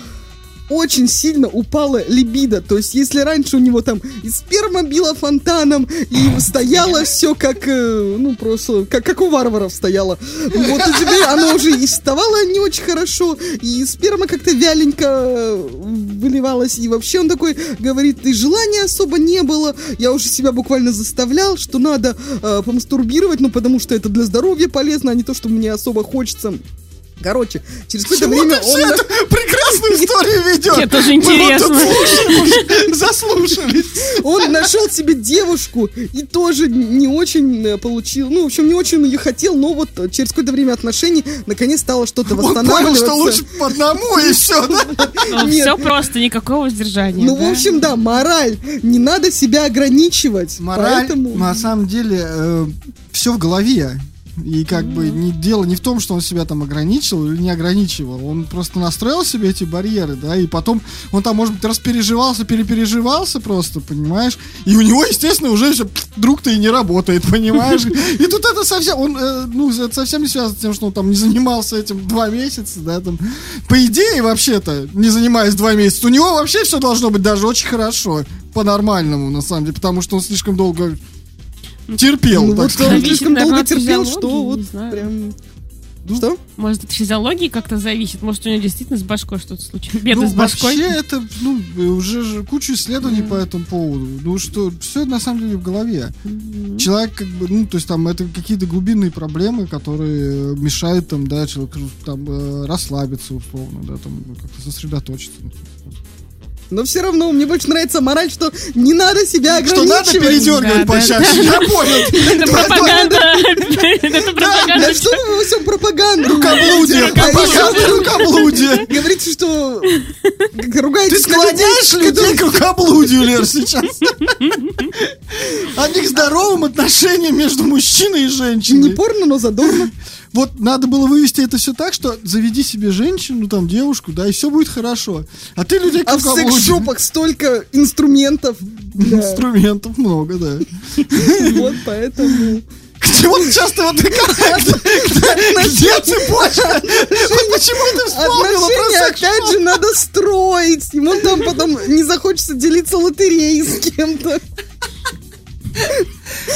очень сильно упала либидо. То есть, если раньше у него там и сперма била фонтаном, и стояло все как, э, ну, просто, как, как у варваров стояло. Вот, и теперь оно уже и вставало не очень хорошо, и сперма как-то вяленько э, выливалась, и вообще он такой говорит, и желания особо не было, я уже себя буквально заставлял, что надо э, помастурбировать, ну, потому что это для здоровья полезно, а не то, что мне особо хочется. Короче, через какое-то время он... это прекрасную историю ведет? Мы вот интересно. заслушались. Он нашел себе девушку и тоже не очень э, получил, ну, в общем, не очень ее хотел, но вот э, через какое-то время отношений наконец стало что-то Он понял, восстанавливаться. что лучше по одному и все, да? Все просто, никакого воздержания. Ну, в общем, да, мораль. Не надо себя ограничивать. Мораль, на самом деле, все в голове. И как бы не дело не в том, что он себя там ограничивал или не ограничивал. Он просто настроил себе эти барьеры, да, и потом он там, может быть, распереживался, перепереживался просто, понимаешь? И у него, естественно, уже все друг-то и не работает, понимаешь? И тут это совсем, он, э, ну, это совсем не связано с тем, что он там не занимался этим два месяца, да, там. По идее, вообще-то, не занимаясь два месяца, у него вообще все должно быть даже очень хорошо, по-нормальному, на самом деле, потому что он слишком долго терпел, Ну, так вот он слишком долго терпел, что вот не знаю. прям... Ну, Что? Может, от физиологии как-то зависит? Может, у него действительно с башкой что-то случилось? Беды Ну, с башкой? вообще это, ну, уже же куча исследований по этому поводу. Ну, что все на самом деле в голове. Человек, как бы, ну, то есть там это какие-то глубинные проблемы, которые мешают там, да, человеку там э, расслабиться условно, да, там как-то сосредоточиться. Но все равно мне больше нравится мораль, что не надо себя Что ограничивать. надо передергивать Да, да, почаще, я понял. Это пропаганда! Это Да пропаганда! что вы во всем пропаганду? Рукоблудие, А пропаганда рукоблудие. Говорите, что ругаетесь Ты склоняешь людей к рукоблудию, Лер, сейчас. Не к здоровым отношениям между мужчиной и женщиной. Не порно, но задорно. Вот надо было вывести это все так, что заведи себе женщину, там, девушку, да, и все будет хорошо. А ты людей к А в секс-шопах столько инструментов. Да. Инструментов много, да. Вот поэтому... К чему ты часто вот как- Где цепочка? Почему ты вспомнила про опять же, надо строить. Ему там потом не захочется делиться лотереей с кем-то.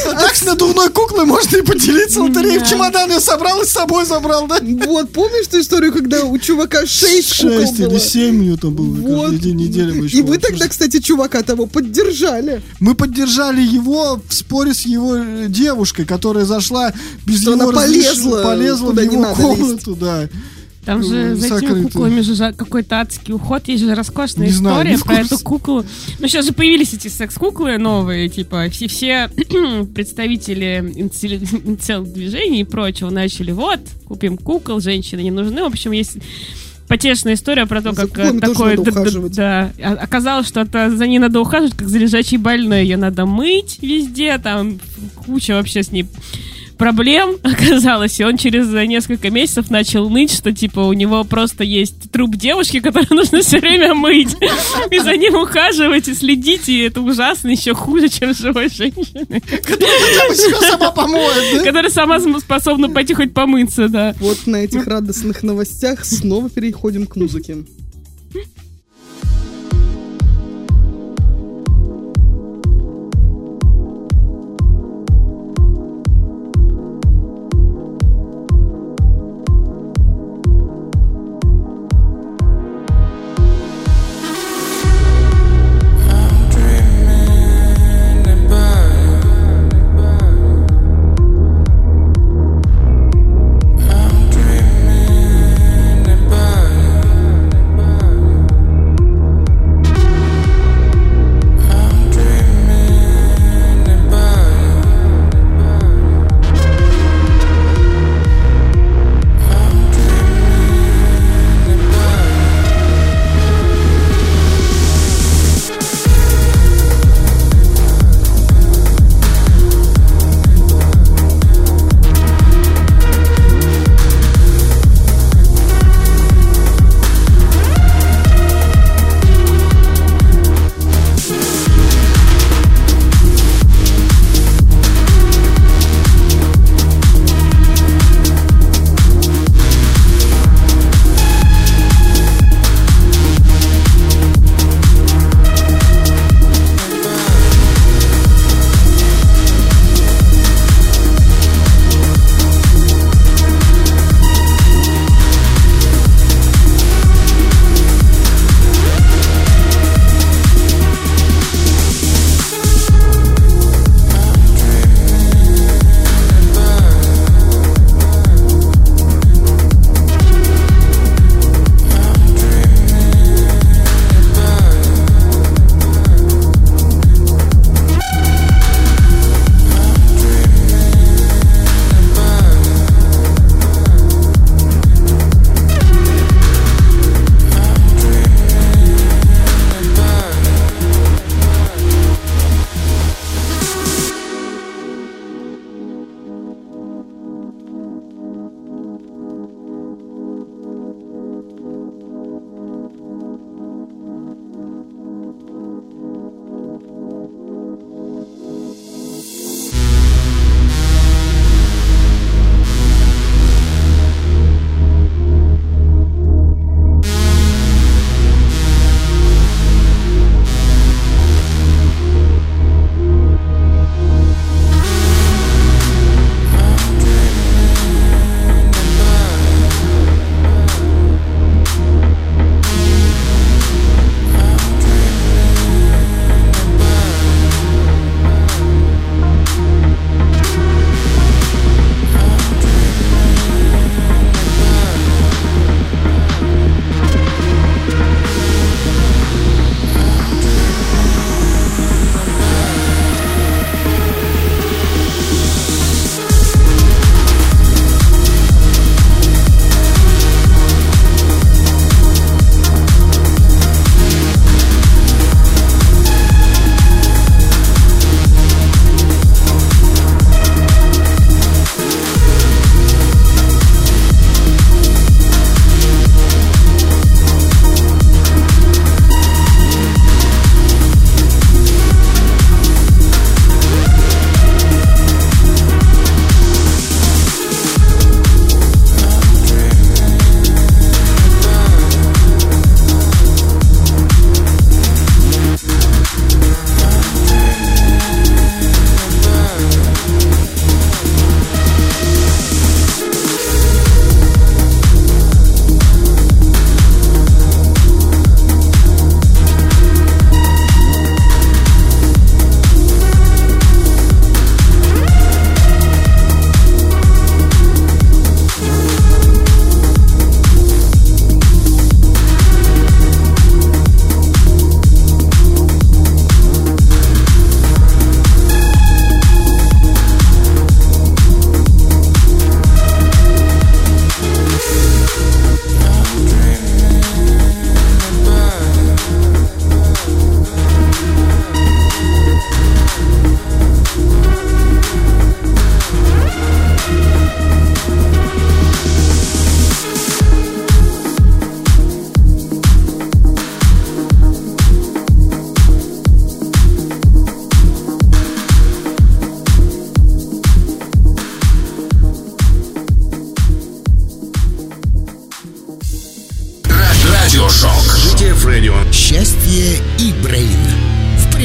А так с надувной куклой можно и поделиться лотереей. В чемодан ее собрал и с собой забрал, да? Вот, помнишь ту историю, когда у чувака шесть Шесть или семь ее там было Вот. каждый день недели. мы еще И вы тогда, кстати, чувака того поддержали. Мы поддержали его в споре с его э, девушкой, которая зашла без Что его она полезла полезла в его комнату, да. Там же за этими куклами же какой-то адский уход. Есть же роскошная Не знаю, история в про эту куклу. Ну, сейчас же появились эти секс-куклы новые, типа, все, все представители движений и прочего начали, вот, купим кукол, женщины не нужны. В общем, есть потешная история про то, За как э, куклами тоже такой... надо д- д- ухаживать. Да, А- оказалось, что это за ней надо ухаживать, как за лежачей больной. Ее надо мыть везде, там куча вообще с ней проблем оказалось, и он через несколько месяцев начал ныть, что типа у него просто есть труп девушки, которую нужно все время мыть, и за ним ухаживать и следить, и это ужасно, еще хуже, чем живой женщины, себя сама помоет, которая сама способна пойти хоть помыться, да. Вот на этих радостных новостях снова переходим к музыке.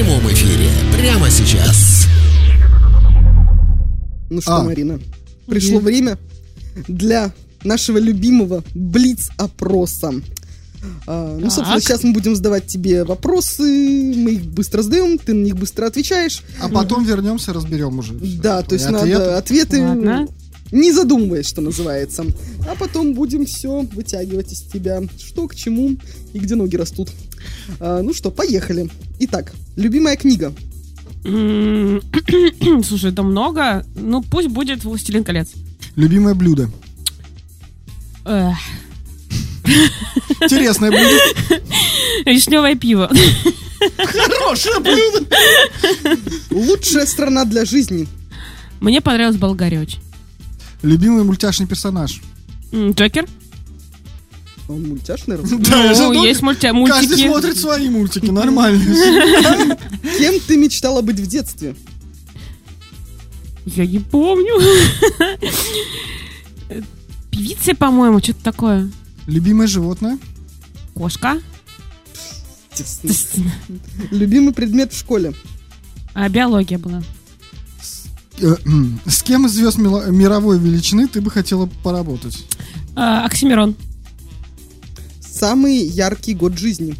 Прямом эфире прямо сейчас. Ну что, А. Марина, пришло время для нашего любимого Блиц-опроса. А, ну, собственно, сейчас мы будем задавать тебе вопросы, мы их быстро задаем, ты на них быстро отвечаешь. А потом вернемся, разберем уже. Да, то есть И надо ответы. ответы, Ладно. Не задумываясь, что называется. А потом будем все вытягивать из тебя, что к чему и где ноги растут. А, ну что, поехали. Итак, любимая книга. Слушай, это много. Ну, пусть будет «Властелин колец». Любимое блюдо. Интересное блюдо. Вишневое пиво. Хорошее блюдо. Лучшая страна для жизни. Мне понравилась Болгария очень. Любимый мультяшный персонаж. Джокер? Он мультяшный? Да, Ну, есть Каждый мультики. смотрит свои мультики, нормально. Кем ты мечтала быть в детстве? Я не помню. Певица, по-моему, что-то такое. Любимое животное. Кошка. Любимый предмет в школе. А биология была. Э, С кем из звезд мировой величины ты бы хотела поработать? А, Оксимирон. Самый яркий год жизни.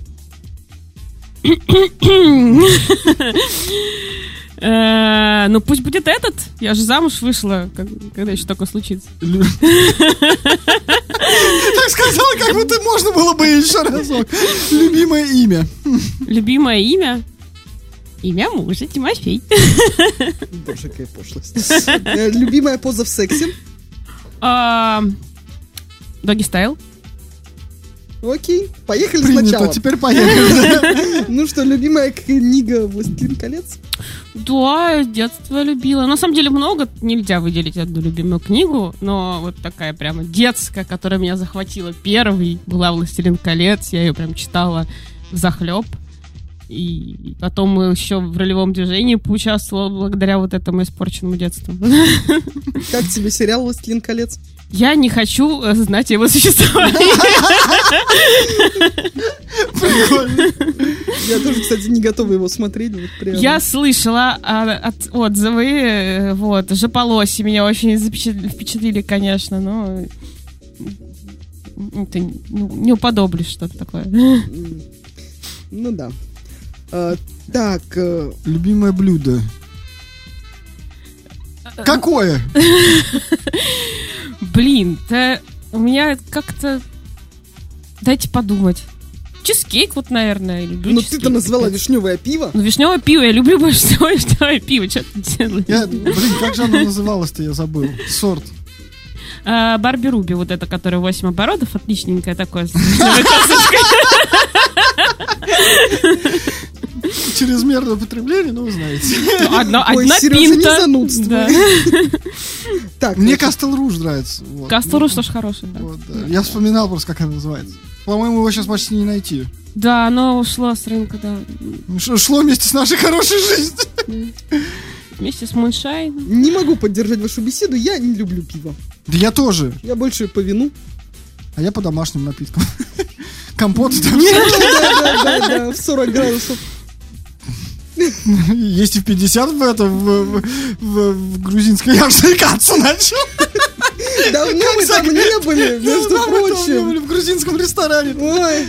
Э, Ну, пусть будет этот. Я же замуж вышла, когда еще такое случится. Так сказала, как будто можно было бы еще разок. Любимое имя. Любимое имя? Имя мужа Тимофей. Боже, какая пошлость. Э, Любимая поза в сексе. А, Доги стайл. Окей, поехали Принято, сначала. теперь поехали. Ну что, любимая книга «Властелин колец»? Да, с детства любила. На самом деле много, нельзя выделить одну любимую книгу, но вот такая прямо детская, которая меня захватила первой, была «Властелин колец», я ее прям читала в захлеб. И потом еще в ролевом движении поучаствовала благодаря вот этому испорченному детству. Как тебе сериал «Властелин колец»? Я не хочу э, знать его существовании. Я тоже, кстати, не готова его смотреть. Вот. Я слышала а, от- отзывы, э, вот, Жополоси меня очень впечатлили, конечно, но это ну, не уподоблишь что-то такое. Ну да. А, Так, э, Любимое блюдо. Какое? Блин, да у меня как-то... Дайте подумать. Чизкейк вот, наверное, люблю ну чизкейк. ты-то назвала вишневое пиво. Ну, вишневое пиво, я люблю больше всего вишневое пиво, что ты делаешь? Я, блин, как же оно называлось-то, я забыл. Сорт. А, Барби Руби, вот это, которая 8 оборотов, отличненькое такое. Чрезмерное употребление, ну, вы знаете. Ну, Одна, Ой, одна Сережа, не пинта. занудствуй. Да. Так, Мне Кастел Руж нравится. вот. Кастору тоже хороший, да. Вот, да. Я вспоминал просто, как она называется. По-моему, его сейчас почти не найти. Да, оно ушло с рынка, да. Ш- Шло вместе с нашей хорошей жизнью. Вместе с Муншайном. не могу поддержать вашу беседу, я не люблю пиво. Да я тоже. Я больше по вину. А я по домашним напиткам. Компот там Да, да, да, в 40 градусов. есть и в 50 в это, в, в- в- в грузинской. Я аж заикаться начал. Давно мы там не были, между Да, мы прочим. были в грузинском ресторане. Ой,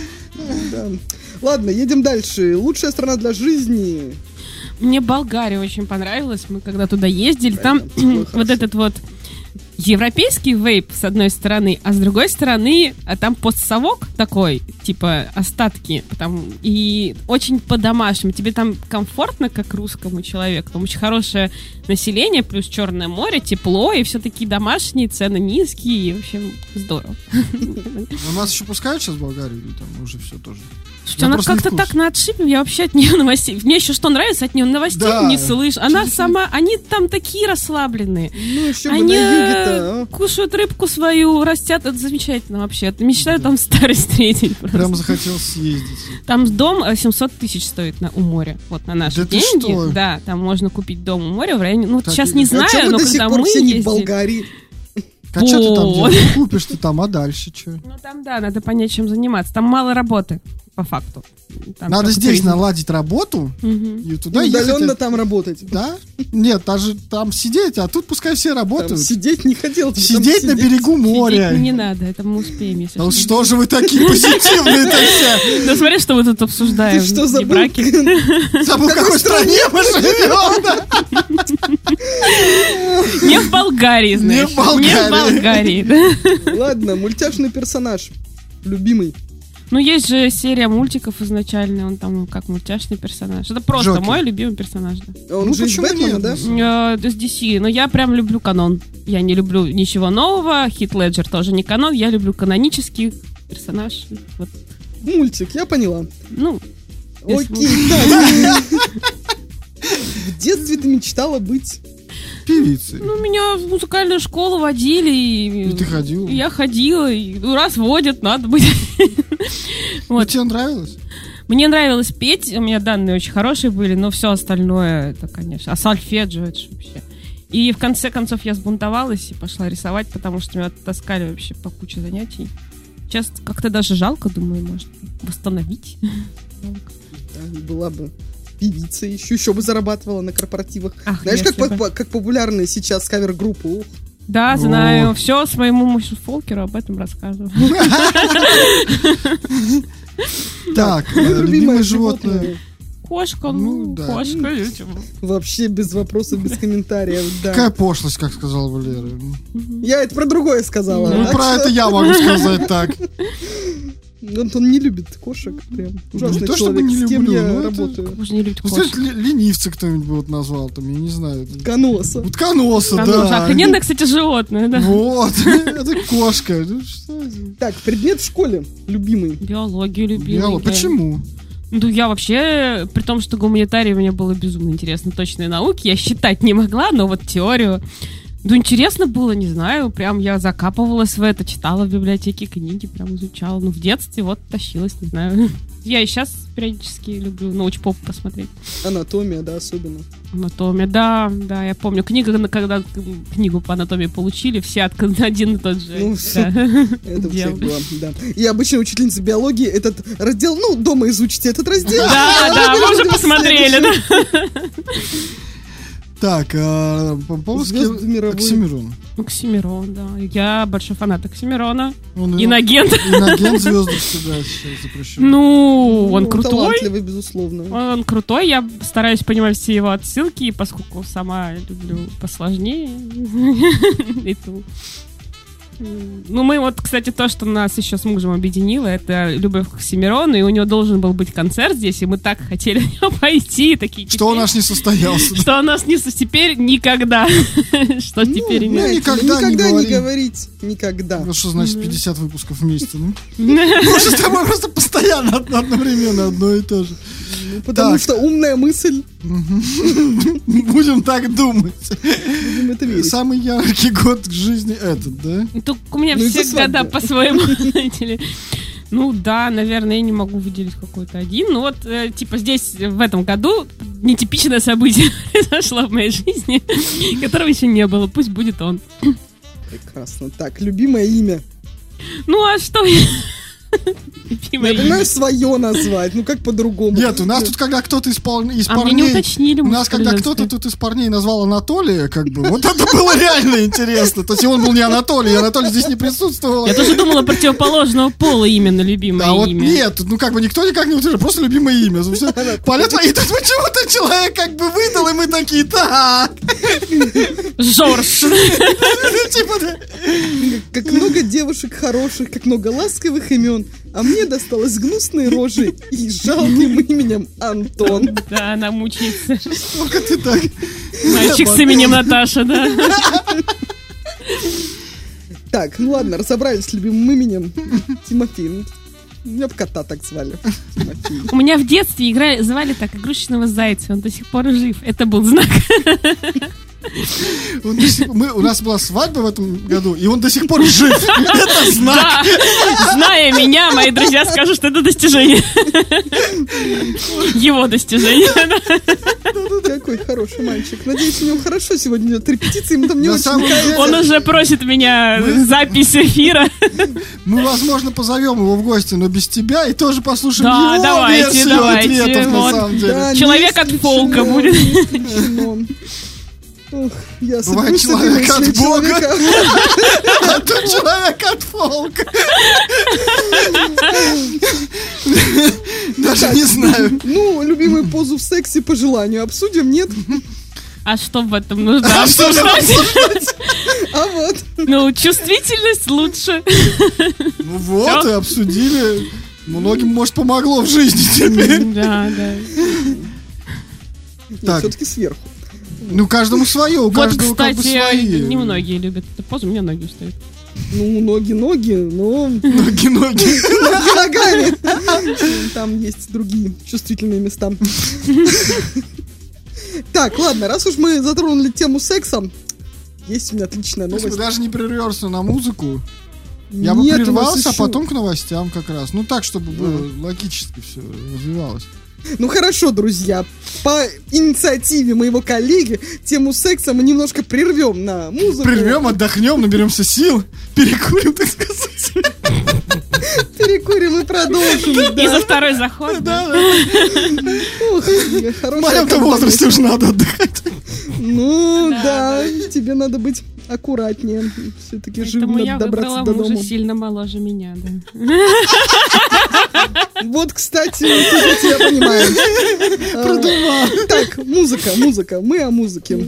да. Ладно, едем дальше. Лучшая страна для жизни. Мне Болгария очень понравилась. Мы когда туда ездили, там вот этот вот европейский вейп с одной стороны, а с другой стороны а там постсовок такой, типа остатки, там, и очень по-домашнему. Тебе там комфортно, как русскому человеку. Там очень хорошее население, плюс Черное море, тепло, и все такие домашние, цены низкие, и, в общем, здорово. У нас еще пускают сейчас в Болгарию там уже все тоже? Слушайте, она не как-то так на отшибе, я вообще от нее новостей. Мне еще что нравится, от нее новостей Да. не слышу. Она Через- сама, они там такие расслабленные. Ну, еще Они э, а. кушают рыбку свою, растят. Это замечательно вообще. Это Мечтаю там старость встретить. просто. Прям захотел съездить. Там дом э, 700 тысяч стоит на, у моря. Вот на наши Да деньги. что? Да, там можно купить дом у моря в районе. Ну, Так сейчас не а знаю, а но когда мы все не ездили... Болгарии? А что ты там Вот. делаешь? Купишь ты там, а дальше что? Ну там, да, надо понять, чем заниматься. Там мало работы. По факту. Там Надо здесь туризм. наладить работу Мгм. и туда И удаленно ехать. там работать. Да? Нет, даже там сидеть, а тут пускай все Там работают. сидеть не хотел. там Сидеть на сидеть. берегу моря. Сидеть не надо, это мы успеем, если Ну что. же вы такие позитивные-то все? Да смотри, что мы тут обсуждаем. Ты что, Не забыл? браки. Забыл, в какой стране мы живем? Не в Болгарии, знаешь. Не в Болгарии. Ладно, мультяшный персонаж. Любимый. Ну, есть же серия мультиков изначально, он там как мультяшный персонаж. Это просто Джокер. мой любимый персонаж, да. Он Ну, же из Бэтмена, нет? да? Э, с DC, но я прям люблю канон. Я не люблю ничего нового, Хит Леджер тоже не канон, я люблю канонический персонаж. Вот. Мультик, я поняла. Ну, Окей. В детстве ты мечтала быть... Певицы. ну, меня в музыкальную школу водили. И, И ты ходила? и Я ходила, и ну, раз водят, надо быть. Вот. тебе нравилось? Мне нравилось петь, у меня данные очень хорошие были, но все остальное, это, конечно, а сольфеджио, это вообще. И в конце концов я сбунтовалась и пошла рисовать, потому что меня таскали вообще по куче занятий. Сейчас как-то даже жалко, думаю, может, восстановить. Да, была бы певица еще, еще бы зарабатывала на корпоративах. Ах, Знаешь, как, по- как популярны сейчас кавер-группы? Ух, Да, знаю, все своему мужу Фолкеру об этом рассказываю. Так, любимое животное. Кошка, Ну, ну, да. кошка. Вообще без вопросов, без комментариев, да. Какая пошлость, как сказал Валера. Я это про другое сказала. Ну, так про это я могу сказать так. Он, он не любит кошек, прям. Ужасный Не то, чтобы человек, не с кем люблю, я но это- работаю. Можно не любить Ну, кошек. знаете, ли- ленивца кто-нибудь бы вот назвал, там, я не знаю. Коноса. Утконоса, Конечно, да. Охрененное, кстати, животное, да. Вот, это кошка. Ну, что это? Так, предмет в школе любимый. Биологию я. Почему? Ну, я вообще, при том, что гуманитарий мне было безумно интересно, точные науки, я считать не могла, но вот теорию, ну, интересно было, не знаю, прям я закапывалась в это, читала в библиотеке книги, прям изучала, ну, в детстве вот тащилась, не знаю. Я и сейчас периодически люблю научпоп посмотреть. Анатомия, да, особенно. Анатомия, да, да, я помню. Книга, когда книгу по анатомии получили, все от- один и тот же. Ну, да. Это у всех было, да. И обычно учительница биологии этот раздел, ну, дома изучите этот раздел. Да, да, мы уже посмотрели, да. Так, а, по- по-русски Звезды мировой. Оксимирон. Оксимирон, да. Я большой фанат Оксимирона. Он Инагент. Инагент звезды всегда сейчас запрещен. Ну, он Ну, крутой. Талантливый, безусловно. Он крутой, я стараюсь понимать все его отсылки, поскольку сама люблю посложнее. И ту. Ну, мы вот, кстати, то, что нас еще с мужем объединило, это любовь к Оксимирону, и у него должен был быть концерт здесь, и мы так хотели на него пойти, такие Что у нас не состоялся. Что у нас не со- теперь никогда. Что Ну, теперь знаете, имеет. никогда не никогда не говори. говорить. Никогда. Ну, что значит 50 выпусков вместе, ну? Мы же с тобой просто постоянно од- одновременно одно и то же. Ну, Потому Так. что умная мысль, Будем так думать. будем это верить. Самый яркий год в жизни этот, да? Только у меня Ну, все года по-своему, знаете ли. Ну да, наверное, я не могу выделить какой-то один. Ну вот, э, типа, здесь в этом году нетипичное событие произошло в моей жизни, которого еще не было. Пусть будет он. Прекрасно. Так, любимое имя. Ну а что? Любимое Я понимаю, свое назвать. Ну, как по-другому. Нет, у нас тут, когда кто-то из, из А мне не парней... уточнили. У нас, когда кто-то тут из парней назвал Анатолия, как бы, вот это было реально интересно. То есть он был не Анатолий, Анатолий здесь не присутствовал. Я тоже думала противоположного пола именно любимое А вот имя. нет, ну как бы никто никак не утверждает, просто любимое имя. Полет и тут почему-то человек как бы выдал, и мы такие, так. Жорж. Типа. Как много девушек хороших, как много ласковых имен. А мне досталось гнусной рожей и жалким именем Антон. Да, она мучается. Сколько ты так? Мальчик с именем Наташа, да. Так, ну ладно, разобрались с любимым именем. Тимофей. Ну, Меня бы кота так звали. Тимофей. У меня в детстве играли, звали так игрушечного зайца, он до сих пор жив. Это был знак. Он до сих- мы, у нас была свадьба в этом году, и он до сих пор жив. Это знак. Да, зная меня, мои друзья скажут, что это достижение. Его достижение. Какой хороший. мальчик. Надеюсь, у него хорошо сегодня идет репетиция, ему там не На очень Он уже просит меня запись эфира. Мы, возможно, позовем его в гости, но без тебя, и тоже послушаем его давайте, давайте, Человек от фолка исключено, будет. Ох, я Бывает соберусь с этой человек от Бога. человека. А тут человек от фолка. Даже не знаю. Ну, любимую позу в сексе по желанию обсудим, нет? А что в этом нужно А что же обсуждать? А вот. Ну, чувствительность лучше. Ну вот, Всё. и обсудили. Многим, может, помогло в жизни теперь. Да, да. Так. Все-таки сверху. Ну, каждому свое, у Вот, каждого как бы кстати, свои. немногие любят эту позу, у меня ноги устают. Ну, ноги-ноги, но Ноги-ноги. ноги ногами. Там есть другие чувствительные места. Так, ладно, раз уж мы затронули тему секса, есть у меня отличная новость. даже не прервешься на музыку, я бы прервался, а потом к новостям как раз. Ну так, чтобы было логически все развивалось. Ну хорошо, друзья, по инициативе моего коллеги тему секса мы немножко прервем на музыку. Прервем, отдохнем, наберемся сил, перекурим, так сказать. Перекурим и продолжим. И Да. за второй заход. Да, Ух, В моем-то возрасте уже надо отдыхать. Ну Да, да, тебе надо быть аккуратнее. Все-таки я надо добраться до мужа дома. сильно моложе меня, да. Вот, кстати, тут я тебя понимаю. А, Так, музыка, музыка. Мы о музыке.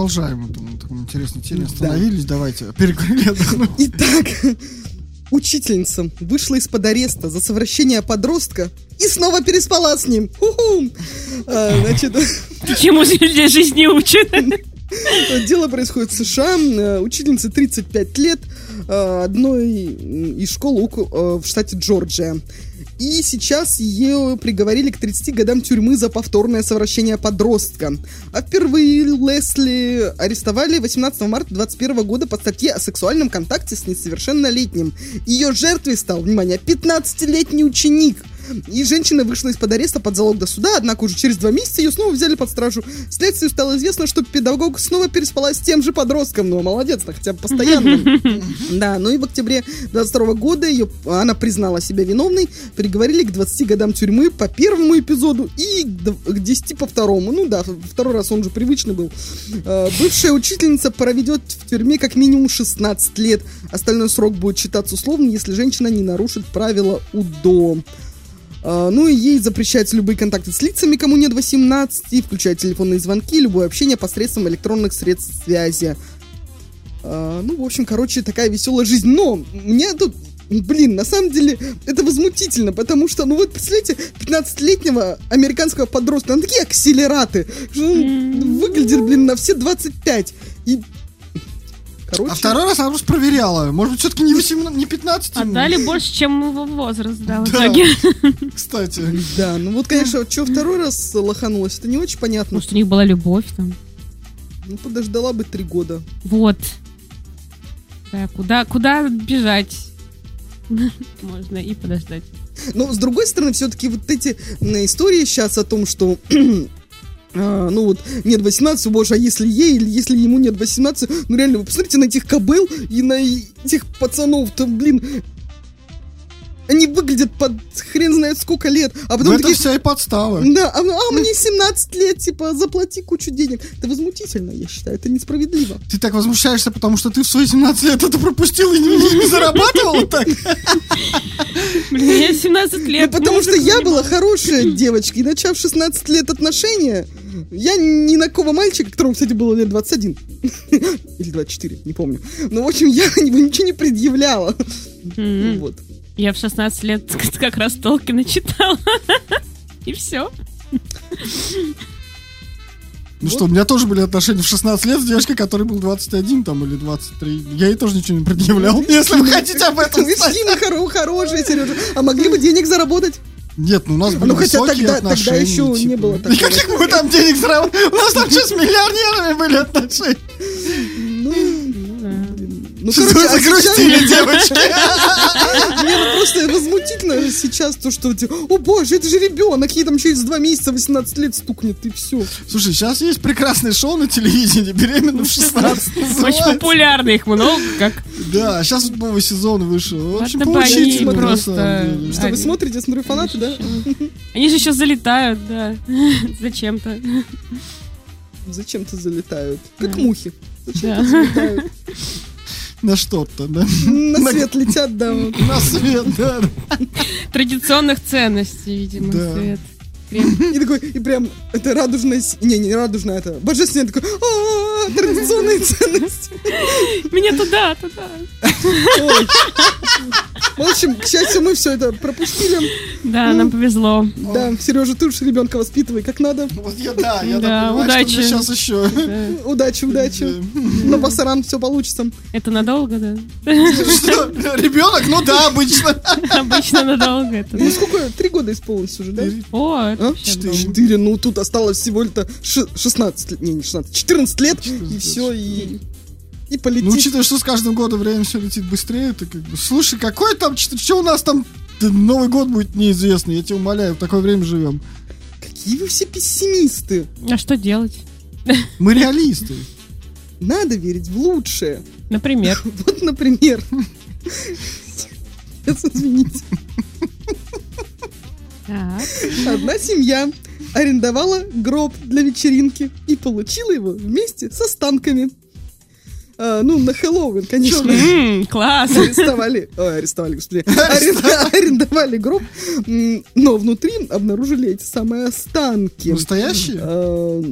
Продолжаем. Это на таком интересной теме остановились. Давайте. Перекурили. Итак, учительница вышла из-под ареста за совращение подростка и снова переспала с ним. Ху-ху. А, значит, Чему для жизни учат? дело происходит в США. Э, Учительнице 35 лет э, одной из школ э, в штате Джорджия. И сейчас ее приговорили к 30 годам тюрьмы за повторное совращение подростка. А впервые Лесли арестовали 18 марта 2021 года по статье о сексуальном контакте с несовершеннолетним. Ее жертвой стал, внимание, 15-летний ученик. И женщина вышла из-под ареста под залог до суда, однако уже через два месяца ее снова взяли под стражу. Следствию стало известно, что педагог снова переспала с тем же подростком. Ну, молодец, так хотя бы постоянно. Да, ну и в октябре 22 года ее, она признала себя виновной, приговорили к 20 годам тюрьмы по первому эпизоду и к 10 по второму. Ну да, второй раз он же привычный был. Э, Бывшая учительница проведет в тюрьме как минимум 16 лет. Остальной срок будет считаться условным, если женщина не нарушит правила УДО. А, Ну и ей запрещаются любые контакты с лицами, кому нет 18, включая телефонные звонки, любое общение посредством электронных средств связи. А, Ну, в общем, короче, такая веселая жизнь. Но мне тут, блин, на самом деле это возмутительно, потому что, ну вот, представляете, 15-летнего американского подростка, ну такие акселераты, что он выглядит, блин, на все 25. И, короче... А второй раз она просто проверяла. Может быть, все-таки не 18, не 15? ему? Отдали больше, чем его возраст, да, в Да. итоге. Кстати. Да, ну вот, конечно, что второй раз лоханулась, это не очень понятно. Может, у них была любовь там. Ну, подождала бы три года. Вот. Да, куда, куда бежать? Можно и подождать. Но, с другой стороны, все-таки вот эти истории сейчас о том, что а, ну вот, нет 18, боже, а если ей или если ему нет 18, ну реально, вы посмотрите на этих кобыл и на этих пацанов, то, блин, они выглядят под хрен знает сколько лет, а Ну, потом это такие, вся и подстава. да, а, а мне 17 лет, типа, заплати кучу денег. Это возмутительно, я считаю, это несправедливо. Ты так возмущаешься, потому что ты в свои 17 лет это пропустил и не, не зарабатывал так? Блин, мне 17 Ну, лет. потому что я не была был. хорошая девочка, и начав 16 лет отношения, я ни на кого мальчика, которому, кстати, было лет 21, или 24, не помню, но, в общем, я ничего не предъявляла. Вот. Я в 16 лет как раз Толкина читала. И все. Ну что, у меня тоже были отношения в 16 лет с девочкой, которой был 21 там или 23. Я ей тоже ничего не предъявлял. Если вы хотите об этом знать. хорошие, Сережа. А могли бы денег заработать? Нет, ну у нас были Ну, хотя тогда- тогда отношения. еще не типа. было такого. Никаких мы там денег заработали. У нас там что, с миллионерами были отношения? Ну. Ну, Что короче, вы а сейчас- загрустили, девочки? Мне ну просто возмутительно сейчас то, что типа, о боже, это же ребенок, ей там через два месяца 18 лет стукнет, и все. Слушай, сейчас есть прекрасное шоу на телевидении «Беременна в 16». Очень популярно их много, как Да, сейчас вот новый сезон вышел. В общем, на просто-. Что, вы смотрите, я смотрю, фанаты, да? Они же еще залетают, да. Зачем-то. Зачем-то залетают. Как мухи. Зачем-то залетают. На что-то, да? На свет летят, да. вот. На свет, да. Традиционных ценностей, видимо, Да. свет. Крем. И такой, и прям, это радужная... Не, не радужная, это божественная, такой, «А, традиционные ценности. Меня туда, туда. Ой. В общем, к счастью, мы все это пропустили. Да, нам повезло. Да, Сережа, ты уж ребенка воспитывай как надо. Вот я, да, я Да, так понимаю, удачи. сейчас еще. Да. Удачи, удачи. На пасаран все получится. Это надолго, да? Что, ребенок? Ну да, обычно. Обычно надолго это. Ну сколько? Три года исполнилось уже, да? О, А? вообще Четыре. долго. Четыре, ну тут осталось всего лето ши- 16 лет, не, не 16, 14 лет, и все, и, и полетит. Ну, учитывая, что с каждым годом время все летит быстрее, ты как бы, слушай, какой там, что у нас там Новый год будет неизвестно, я тебя умоляю, в такое время живем. Какие вы все пессимисты. А что делать? Мы реалисты. Надо верить в лучшее. Например. Вот, например. Сейчас, извините. Так. Одна семья арендовала гроб для вечеринки и получила его вместе с останками. а, ну, на Хэллоуин, конечно. М, Класс. Арестовали, ой, арестовали, господи, арен- арендовали гроб, но внутри обнаружили эти самые останки. Настоящие? А,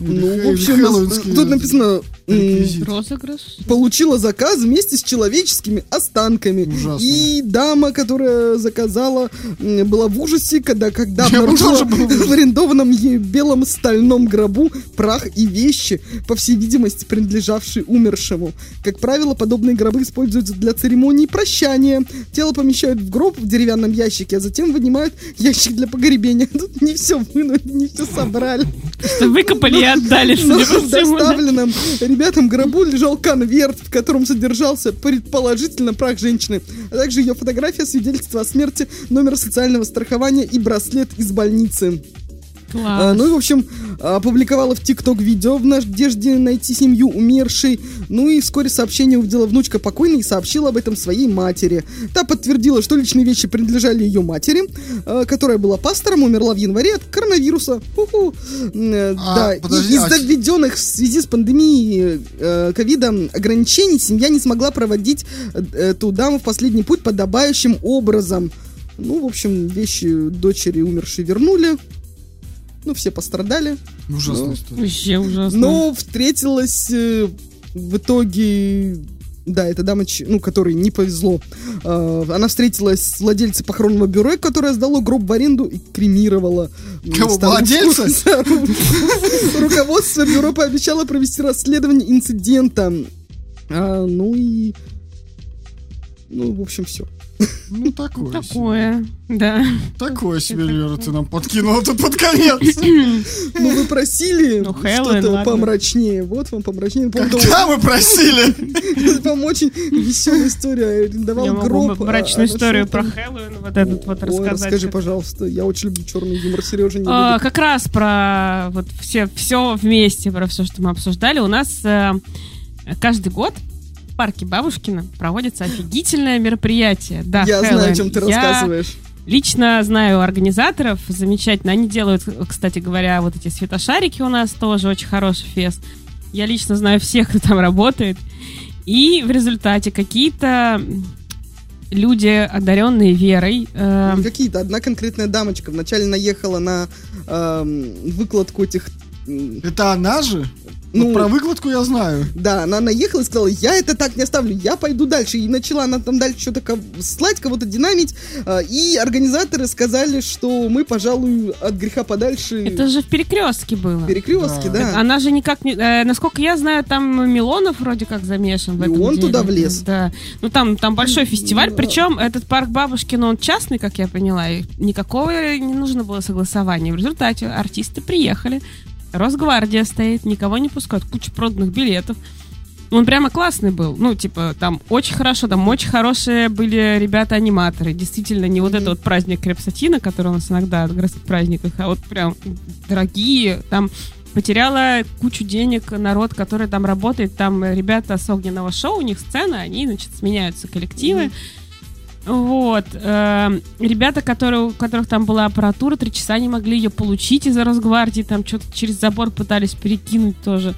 Ну, в общем, тут написано? Розыгрыш. получила заказ вместе с человеческими останками. Ужасно. И дама, которая заказала, была в ужасе, когда, когда Я обнаружила в арендованном ею белом стальном гробу прах и вещи, по всей видимости, принадлежавшие умершему. Как правило, подобные гробы используются для церемонии прощания. Тело помещают в гроб в деревянном ящике, а затем вынимают ящик для погребения. Тут не все вынули, не все собрали. Выкопали и отдали, Но ребятам гробу лежал конверт, в котором содержался предположительно прах женщины, а также ее фотография, свидетельство о смерти, номер социального страхования и браслет из больницы. А, Класс. ну и, в общем, опубликовала в ТикТок видео в надежде найти семью умершей. Ну и вскоре сообщение увидела внучка покойной и сообщила об этом своей матери. Та подтвердила, что личные вещи принадлежали ее матери, э, которая была пастором, умерла в январе от коронавируса. Ху-ху. Э, А, да, и подожди, из-за а- введенных в связи с пандемией э, ковида ограничений семья не смогла проводить эту даму в последний путь подобающим образом. Ну, в общем, вещи дочери умершей вернули. Ну, все пострадали. Ужасная Ну, история. Вообще ужасно. Но встретилась э, в итоге... Да, это дама, ну, которой не повезло. Э, она встретилась с владельцей похоронного бюро, которая сдала гроб в аренду и кремировала. м, Кого, владельца? Руководство бюро пообещало провести расследование инцидента. А, ну и... Ну, в общем, все. Ну, такое. Такое, да. Такое себе, Лера, ты нам подкинула тут под конец. Ну, вы просили Ну, что-то помрачнее. Вот вам помрачнее. Когда мы просили? Там очень веселая история. Арендовал Я могу гроб. а- мрачную а историю там- про Хэллоуин вот этот вот Ой, рассказать. расскажи, пожалуйста. Я очень люблю черный юмор. Сережа не А, как раз про вот все, все вместе, про все, что мы обсуждали. У нас э, каждый год в парке Бабушкина проводится офигительное мероприятие. Да, Я знаю, о Хэллоуин. чем ты Я рассказываешь. Лично знаю организаторов, замечательно. Они делают, кстати говоря, вот эти светошарики у нас тоже очень хороший фест. Я лично знаю всех, кто там работает. И в результате какие-то люди, одаренные верой, э, Какие-то. Одна конкретная дамочка вначале наехала на эм, выкладку этих... Это она же? Ну, Ну, про выкладку я знаю. Да, она наехала и сказала, я это так не оставлю, я пойду дальше. И начала она там дальше что-то ко- слать, кого-то динамить. а, И организаторы сказали, что мы, пожалуй, от греха подальше это же в перекрестке было. перекрестки, Да. да. Она же никак не... э, насколько я знаю, там Милонов вроде как замешан в И этом он деле. туда влез. Да. Ну там, там большой фестиваль, Да. причем этот парк Бабушкина, он частный, как я поняла, и никакого не нужно было согласования. В результате артисты приехали, Росгвардия стоит, никого не пускают, куча проданных билетов. Он прямо классный был. Ну, типа, там очень хорошо, там очень хорошие были ребята-аниматоры. Действительно, не вот этот вот праздник Крепсатина, который у нас иногда в городских праздниках, а вот прям дорогие. Там потеряла кучу денег народ, который там работает. Там ребята с огненного шоу, у них сцена, они, значит, сменяются коллективы. Вот. эм, Ребята, которые, у которых там была аппаратура, три часа не могли ее получить из-за Росгвардии, там что-то через забор пытались перекинуть тоже.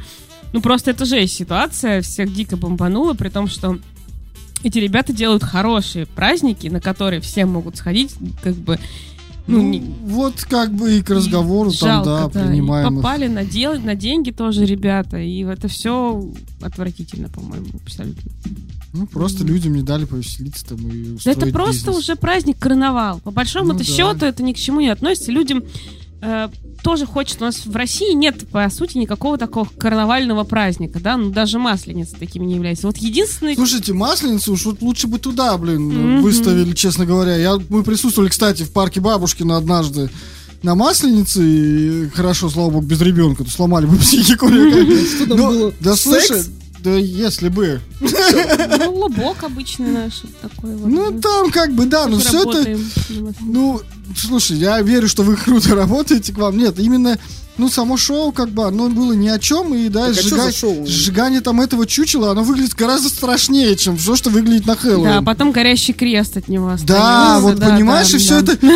Ну, просто это жесть ситуация, всех дико бомбануло, при том, что эти ребята делают хорошие праздники, на которые все могут сходить, как бы, ну, Ну, не- вот как бы и к разговору там, да, жалко, да. И принимаем. попали на, дел, на деньги тоже ребята, и это все отвратительно, по-моему, абсолютно. Ну, просто людям не дали повеселиться там и это просто бизнес. уже праздник карнавал. По большому Ну да. счету это ни к чему не относится. Людям э, тоже хочется. У нас в России нет, по сути, никакого такого карнавального праздника, да, ну даже масленица таким не является. Вот единственный... Слушайте, Масленицу уж вот лучше бы туда, блин, Мгм. выставили, честно говоря. Я, мы присутствовали, кстати, в парке Бабушкина однажды на Масленице, и хорошо, слава богу, без ребенка, то сломали бы психику. Что там Но- было? Да слушай, да если бы. Ну, лубок обычный наш такой вот. Ну, там как бы, да, но Тоже все это... Ну, слушай, я верю, что вы круто работаете к вам. Нет, именно Ну, само шоу, как бы, оно было ни о чем, и, да, Так, а сжига- шоу? сжигание там этого чучела, оно выглядит гораздо страшнее, чем все, что выглядит на Хэллоуин. Да, потом горящий крест от него Да, остается. вот Да, понимаешь, да, и все да. это...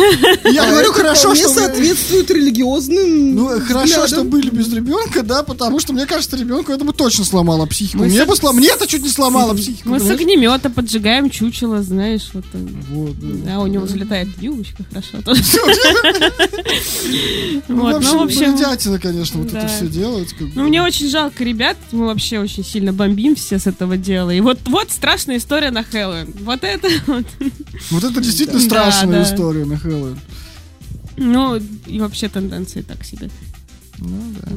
Я говорю, Это хорошо, что... соответствует религиозным Ну, хорошо, что были без ребенка, да, потому что, мне кажется, ребенку это бы точно сломало психику. Мне бы слом... Мне это чуть не сломало психику. Мы с огнемета поджигаем чучело, знаешь, вот. Вот, да. У него взлетает юбочка, хорошо. тоже. Ну, Вот, в ну, в общем, бредятина, конечно, вот это да. все делать. как. Ну, мне очень жалко ребят, мы вообще очень сильно бомбим все с этого дела. И вот, вот страшная история на Хэллоуин. Вот это вот. Вот это действительно Да, страшная да. история на Хэллоуин. Ну, и вообще тенденции так себе. Ну да.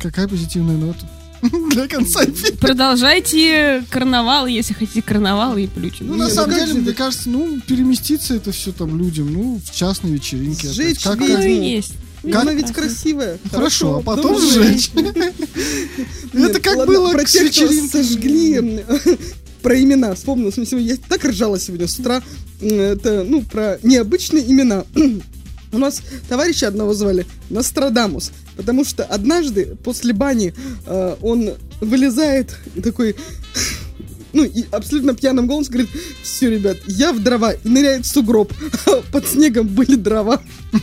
Какая позитивная нота для конца эфира. Продолжайте карнавал, если хотите карнавал и плючи. Ну, Не, на ну самом деле, мне это? кажется, ну, переместиться это все там людям, ну, в частной вечеринке. Сжечь Как- Ну, есть. Ну, Как- Она ведь красивая. Хорошо, а потом сжечь. Нет, Это как было про тех, кто сожгли про имена. Вспомнил, в смысле, я так ржала сегодня с утра. Это, ну, про необычные имена. У нас товарища одного звали Нострадамус, потому что однажды после бани э, он вылезает такой, ну, и абсолютно пьяным голосом говорит, все, ребят, я в дрова, и ныряет в сугроб, под снегом были дрова.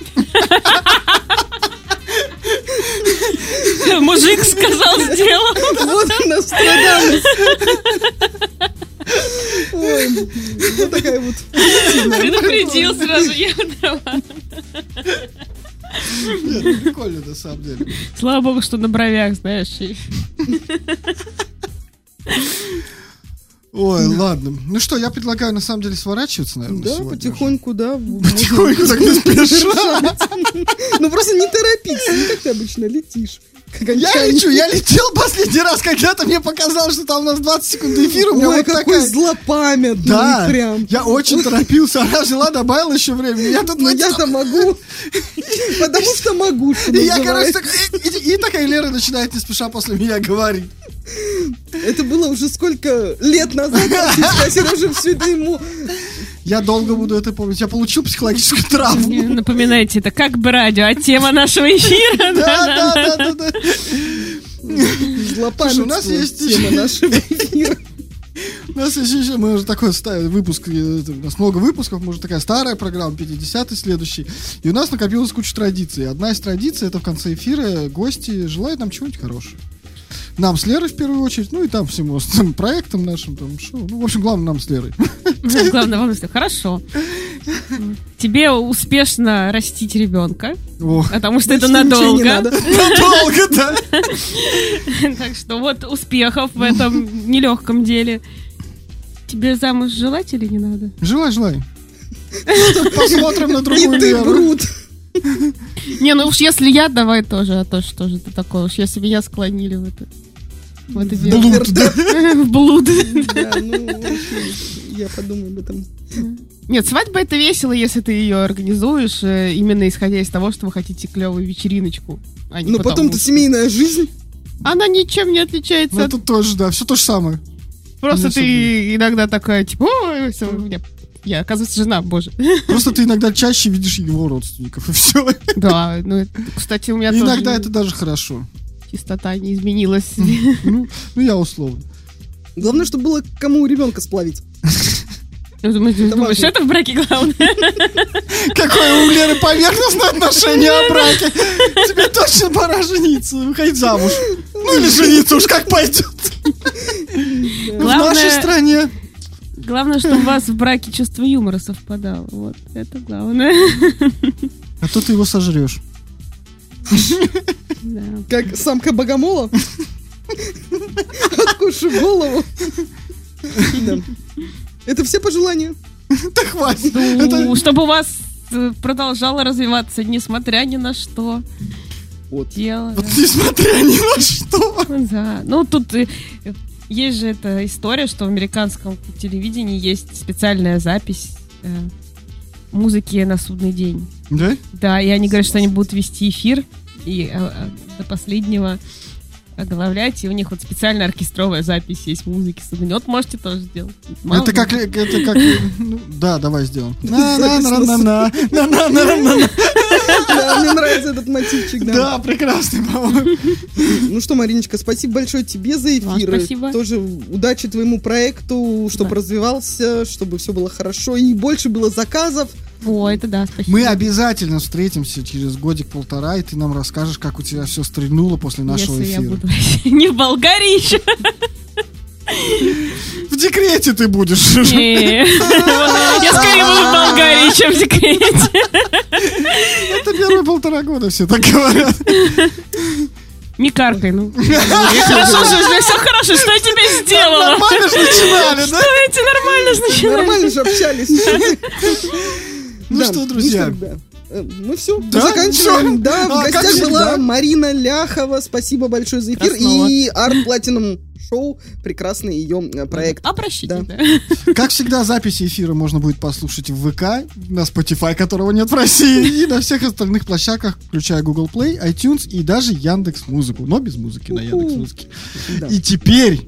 Мужик сказал, сделал. Вот Нострадамус. Ой, вот такая вот Предупредил сразу. я дрова. Нет, ну, прикольно, на самом деле. Слава богу, что на бровях, знаешь. Ой, ладно. Ну что, я предлагаю, на самом деле, сворачиваться, наверное, Да, сегодня потихоньку, да. можно. Потихоньку, так не спеша. Ну просто не торопиться, не как ты обычно летишь. Я лечу, я летел последний раз, когда-то мне показалось, что там у нас 20 секунд эфира, у меня Ой, вот какой такая... злопамятный Да, прям. я очень торопился, она жила, добавила еще времени. Я тут летел. я-то могу. Потому что могу, И я, короче, и такая Лера начинает не спеша после меня говорить. Это было уже сколько лет назад, а Сережа все это ему... Я долго буду это помнить. Я получил психологическую травму. Напоминайте, это как бы радио, а тема нашего эфира. Да, да, да, да, да. Злопамятство у нас есть тема нашего эфира. У нас есть еще, мы уже такой выпуск, у нас много выпусков, мы уже такая старая программа, 50-й следующий. И у нас накопилась куча традиций. Одна из традиций, это в конце эфира гости желают нам чего-нибудь хорошего. Нам с Лерой в первую очередь, ну и там всему остальным проектам нашим, там, шоу. Ну, в общем, главное, нам с Лерой. Главное, вам все хорошо. Тебе успешно растить ребенка, О, потому что это ничего не надолго. надо. Надолго, да. Так что вот успехов в этом нелегком деле. Тебе замуж желать или не надо? Желай, желай. Посмотрим на И другую ты брут. Не, ну уж если я, давай тоже, а то что же ты такое, уж если меня склонили в это. В это. Блуд, да. В блуд. Да, ну, я подумаю об этом. Нет, свадьба это весело, если ты ее организуешь, э, именно исходя из того, что вы хотите клевую вечериночку. а Но потому потом-то семейная жизнь. Она ничем не отличается Ну, от это тоже, да, все то же самое. Просто ты иногда такая, типа, ой, все, у меня... Я, оказывается, жена, боже. Просто ты иногда чаще видишь его родственников, и все. Да, ну, кстати, у меня Иногда тоже это даже хорошо. чистота не изменилась. Ну, ну я условно. Главное, чтобы было кому ребенка сплавить. Думаешь, думаешь, это в браке главное? Какое у Леры поверхностное отношение о браке. Тебе точно пора жениться, выходить замуж. Ну или жениться уж как пойдет. В нашей стране. Главное, чтобы у вас в браке чувство юмора совпадало. Вот, это главное. А то ты его сожрешь. Да. Как самка богомола. Откушу голову. Да. Это все пожелания. Да хватит. Ну, Это- чтобы у вас э, продолжало развиваться, несмотря ни на что. Вот. Дело. Вот несмотря ни на что. Да. Ну, тут э, есть же эта история, что в американском телевидении есть специальная запись э, музыки на судный день. Да? Да, и они говорят, что они будут вести эфир и э, э, до последнего оглавлять, и у них вот специальная оркестровая запись есть музыки судный. Вот можете тоже сделать. Мало Это ли. как... Это как... ну, Да, давай сделаем. На-на-на-на-на. На-на-на-на-на. Да, мне нравится этот мотивчик, да. Да, прекрасный, по-моему. Ну что, Мариночка, спасибо большое тебе за Вам эфир. спасибо. Тоже удачи твоему проекту, чтобы Да. развивался, чтобы все было хорошо и больше было заказов. О, это да, спасибо. Мы обязательно встретимся через годик-полтора, и ты нам расскажешь, как у тебя все стрельнуло после нашего Если я эфира. буду не в Болгарии еще. В декрете ты будешь. Я скорее буду в Болгарии, чем в декрете. Это первые полтора года все так говорят. Не каркай, ну. Хорошо же, все хорошо, что я тебе сделала? Нормально же начинали, да? Давайте нормально сначала. Нормально же общались. Ну что, друзья, что. Э, Мы все, Да? заканчиваем. Да, в А, гостях была Марина Ляхова. Спасибо большое за эфир. И Арт Platinum Шоу. Прекрасный ее э, проект. А прощите, Да. да. как всегда, записи эфира можно будет послушать в ВК, на Spotify, которого нет в России, и на всех остальных площадках, включая Google Play, iTunes и даже Яндекс Музыку, но без музыки на. Яндекс Музыке. И теперь,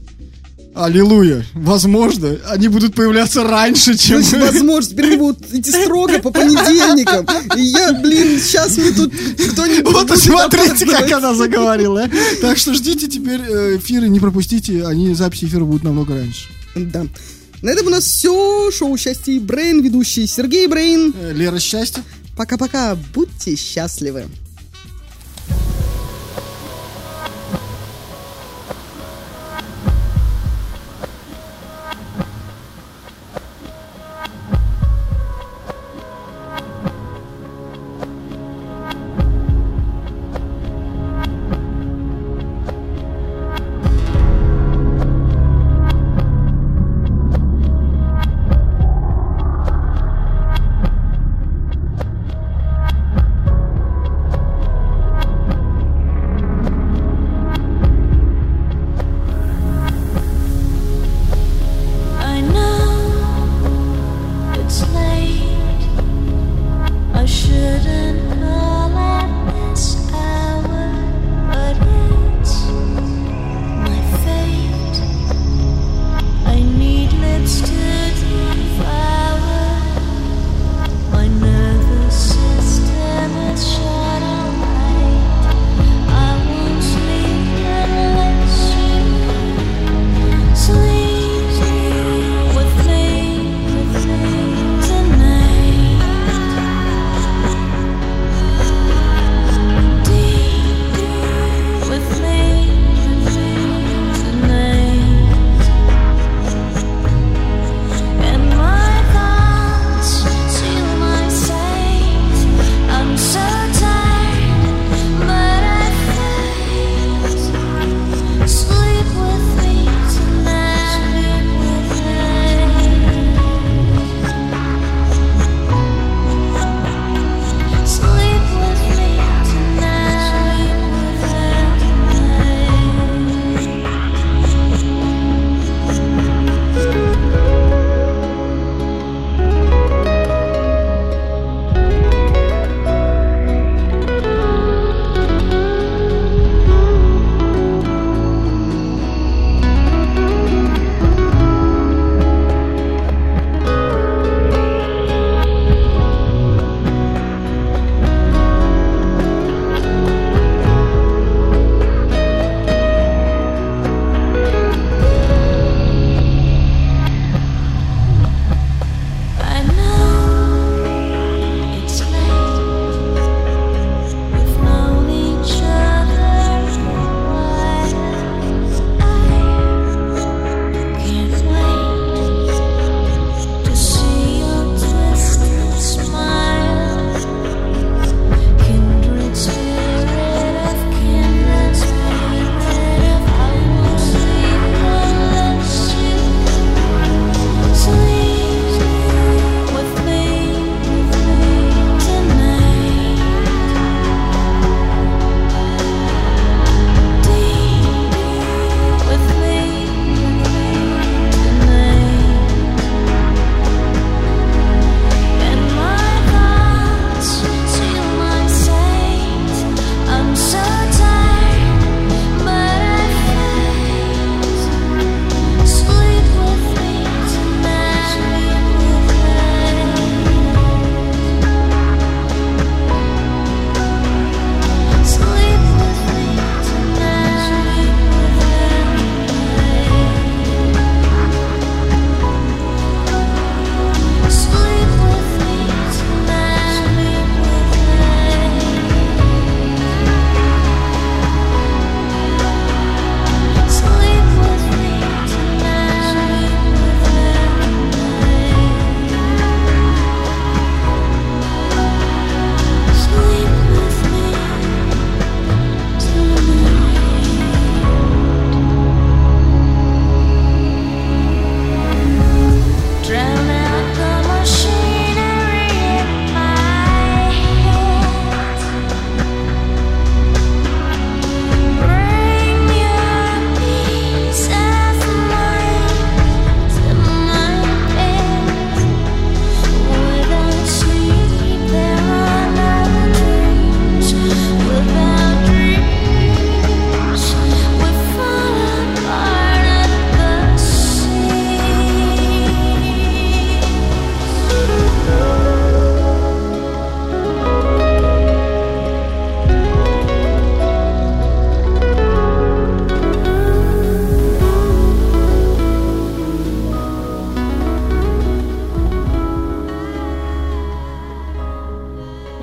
аллилуйя, возможно, они будут появляться раньше, чем Значит, возможно, теперь они будут идти строго по понедельникам. И я, блин, сейчас мне тут кто-нибудь Вот смотрите, как она заговорила. Так что ждите теперь э, эфиры, не пропустите, они записи эфира будут намного раньше. Да. На этом у нас все. Шоу «Счастье и Брейн», ведущий Сергей Брейн. Э, Лера, счастья. Пока-пока. Будьте счастливы.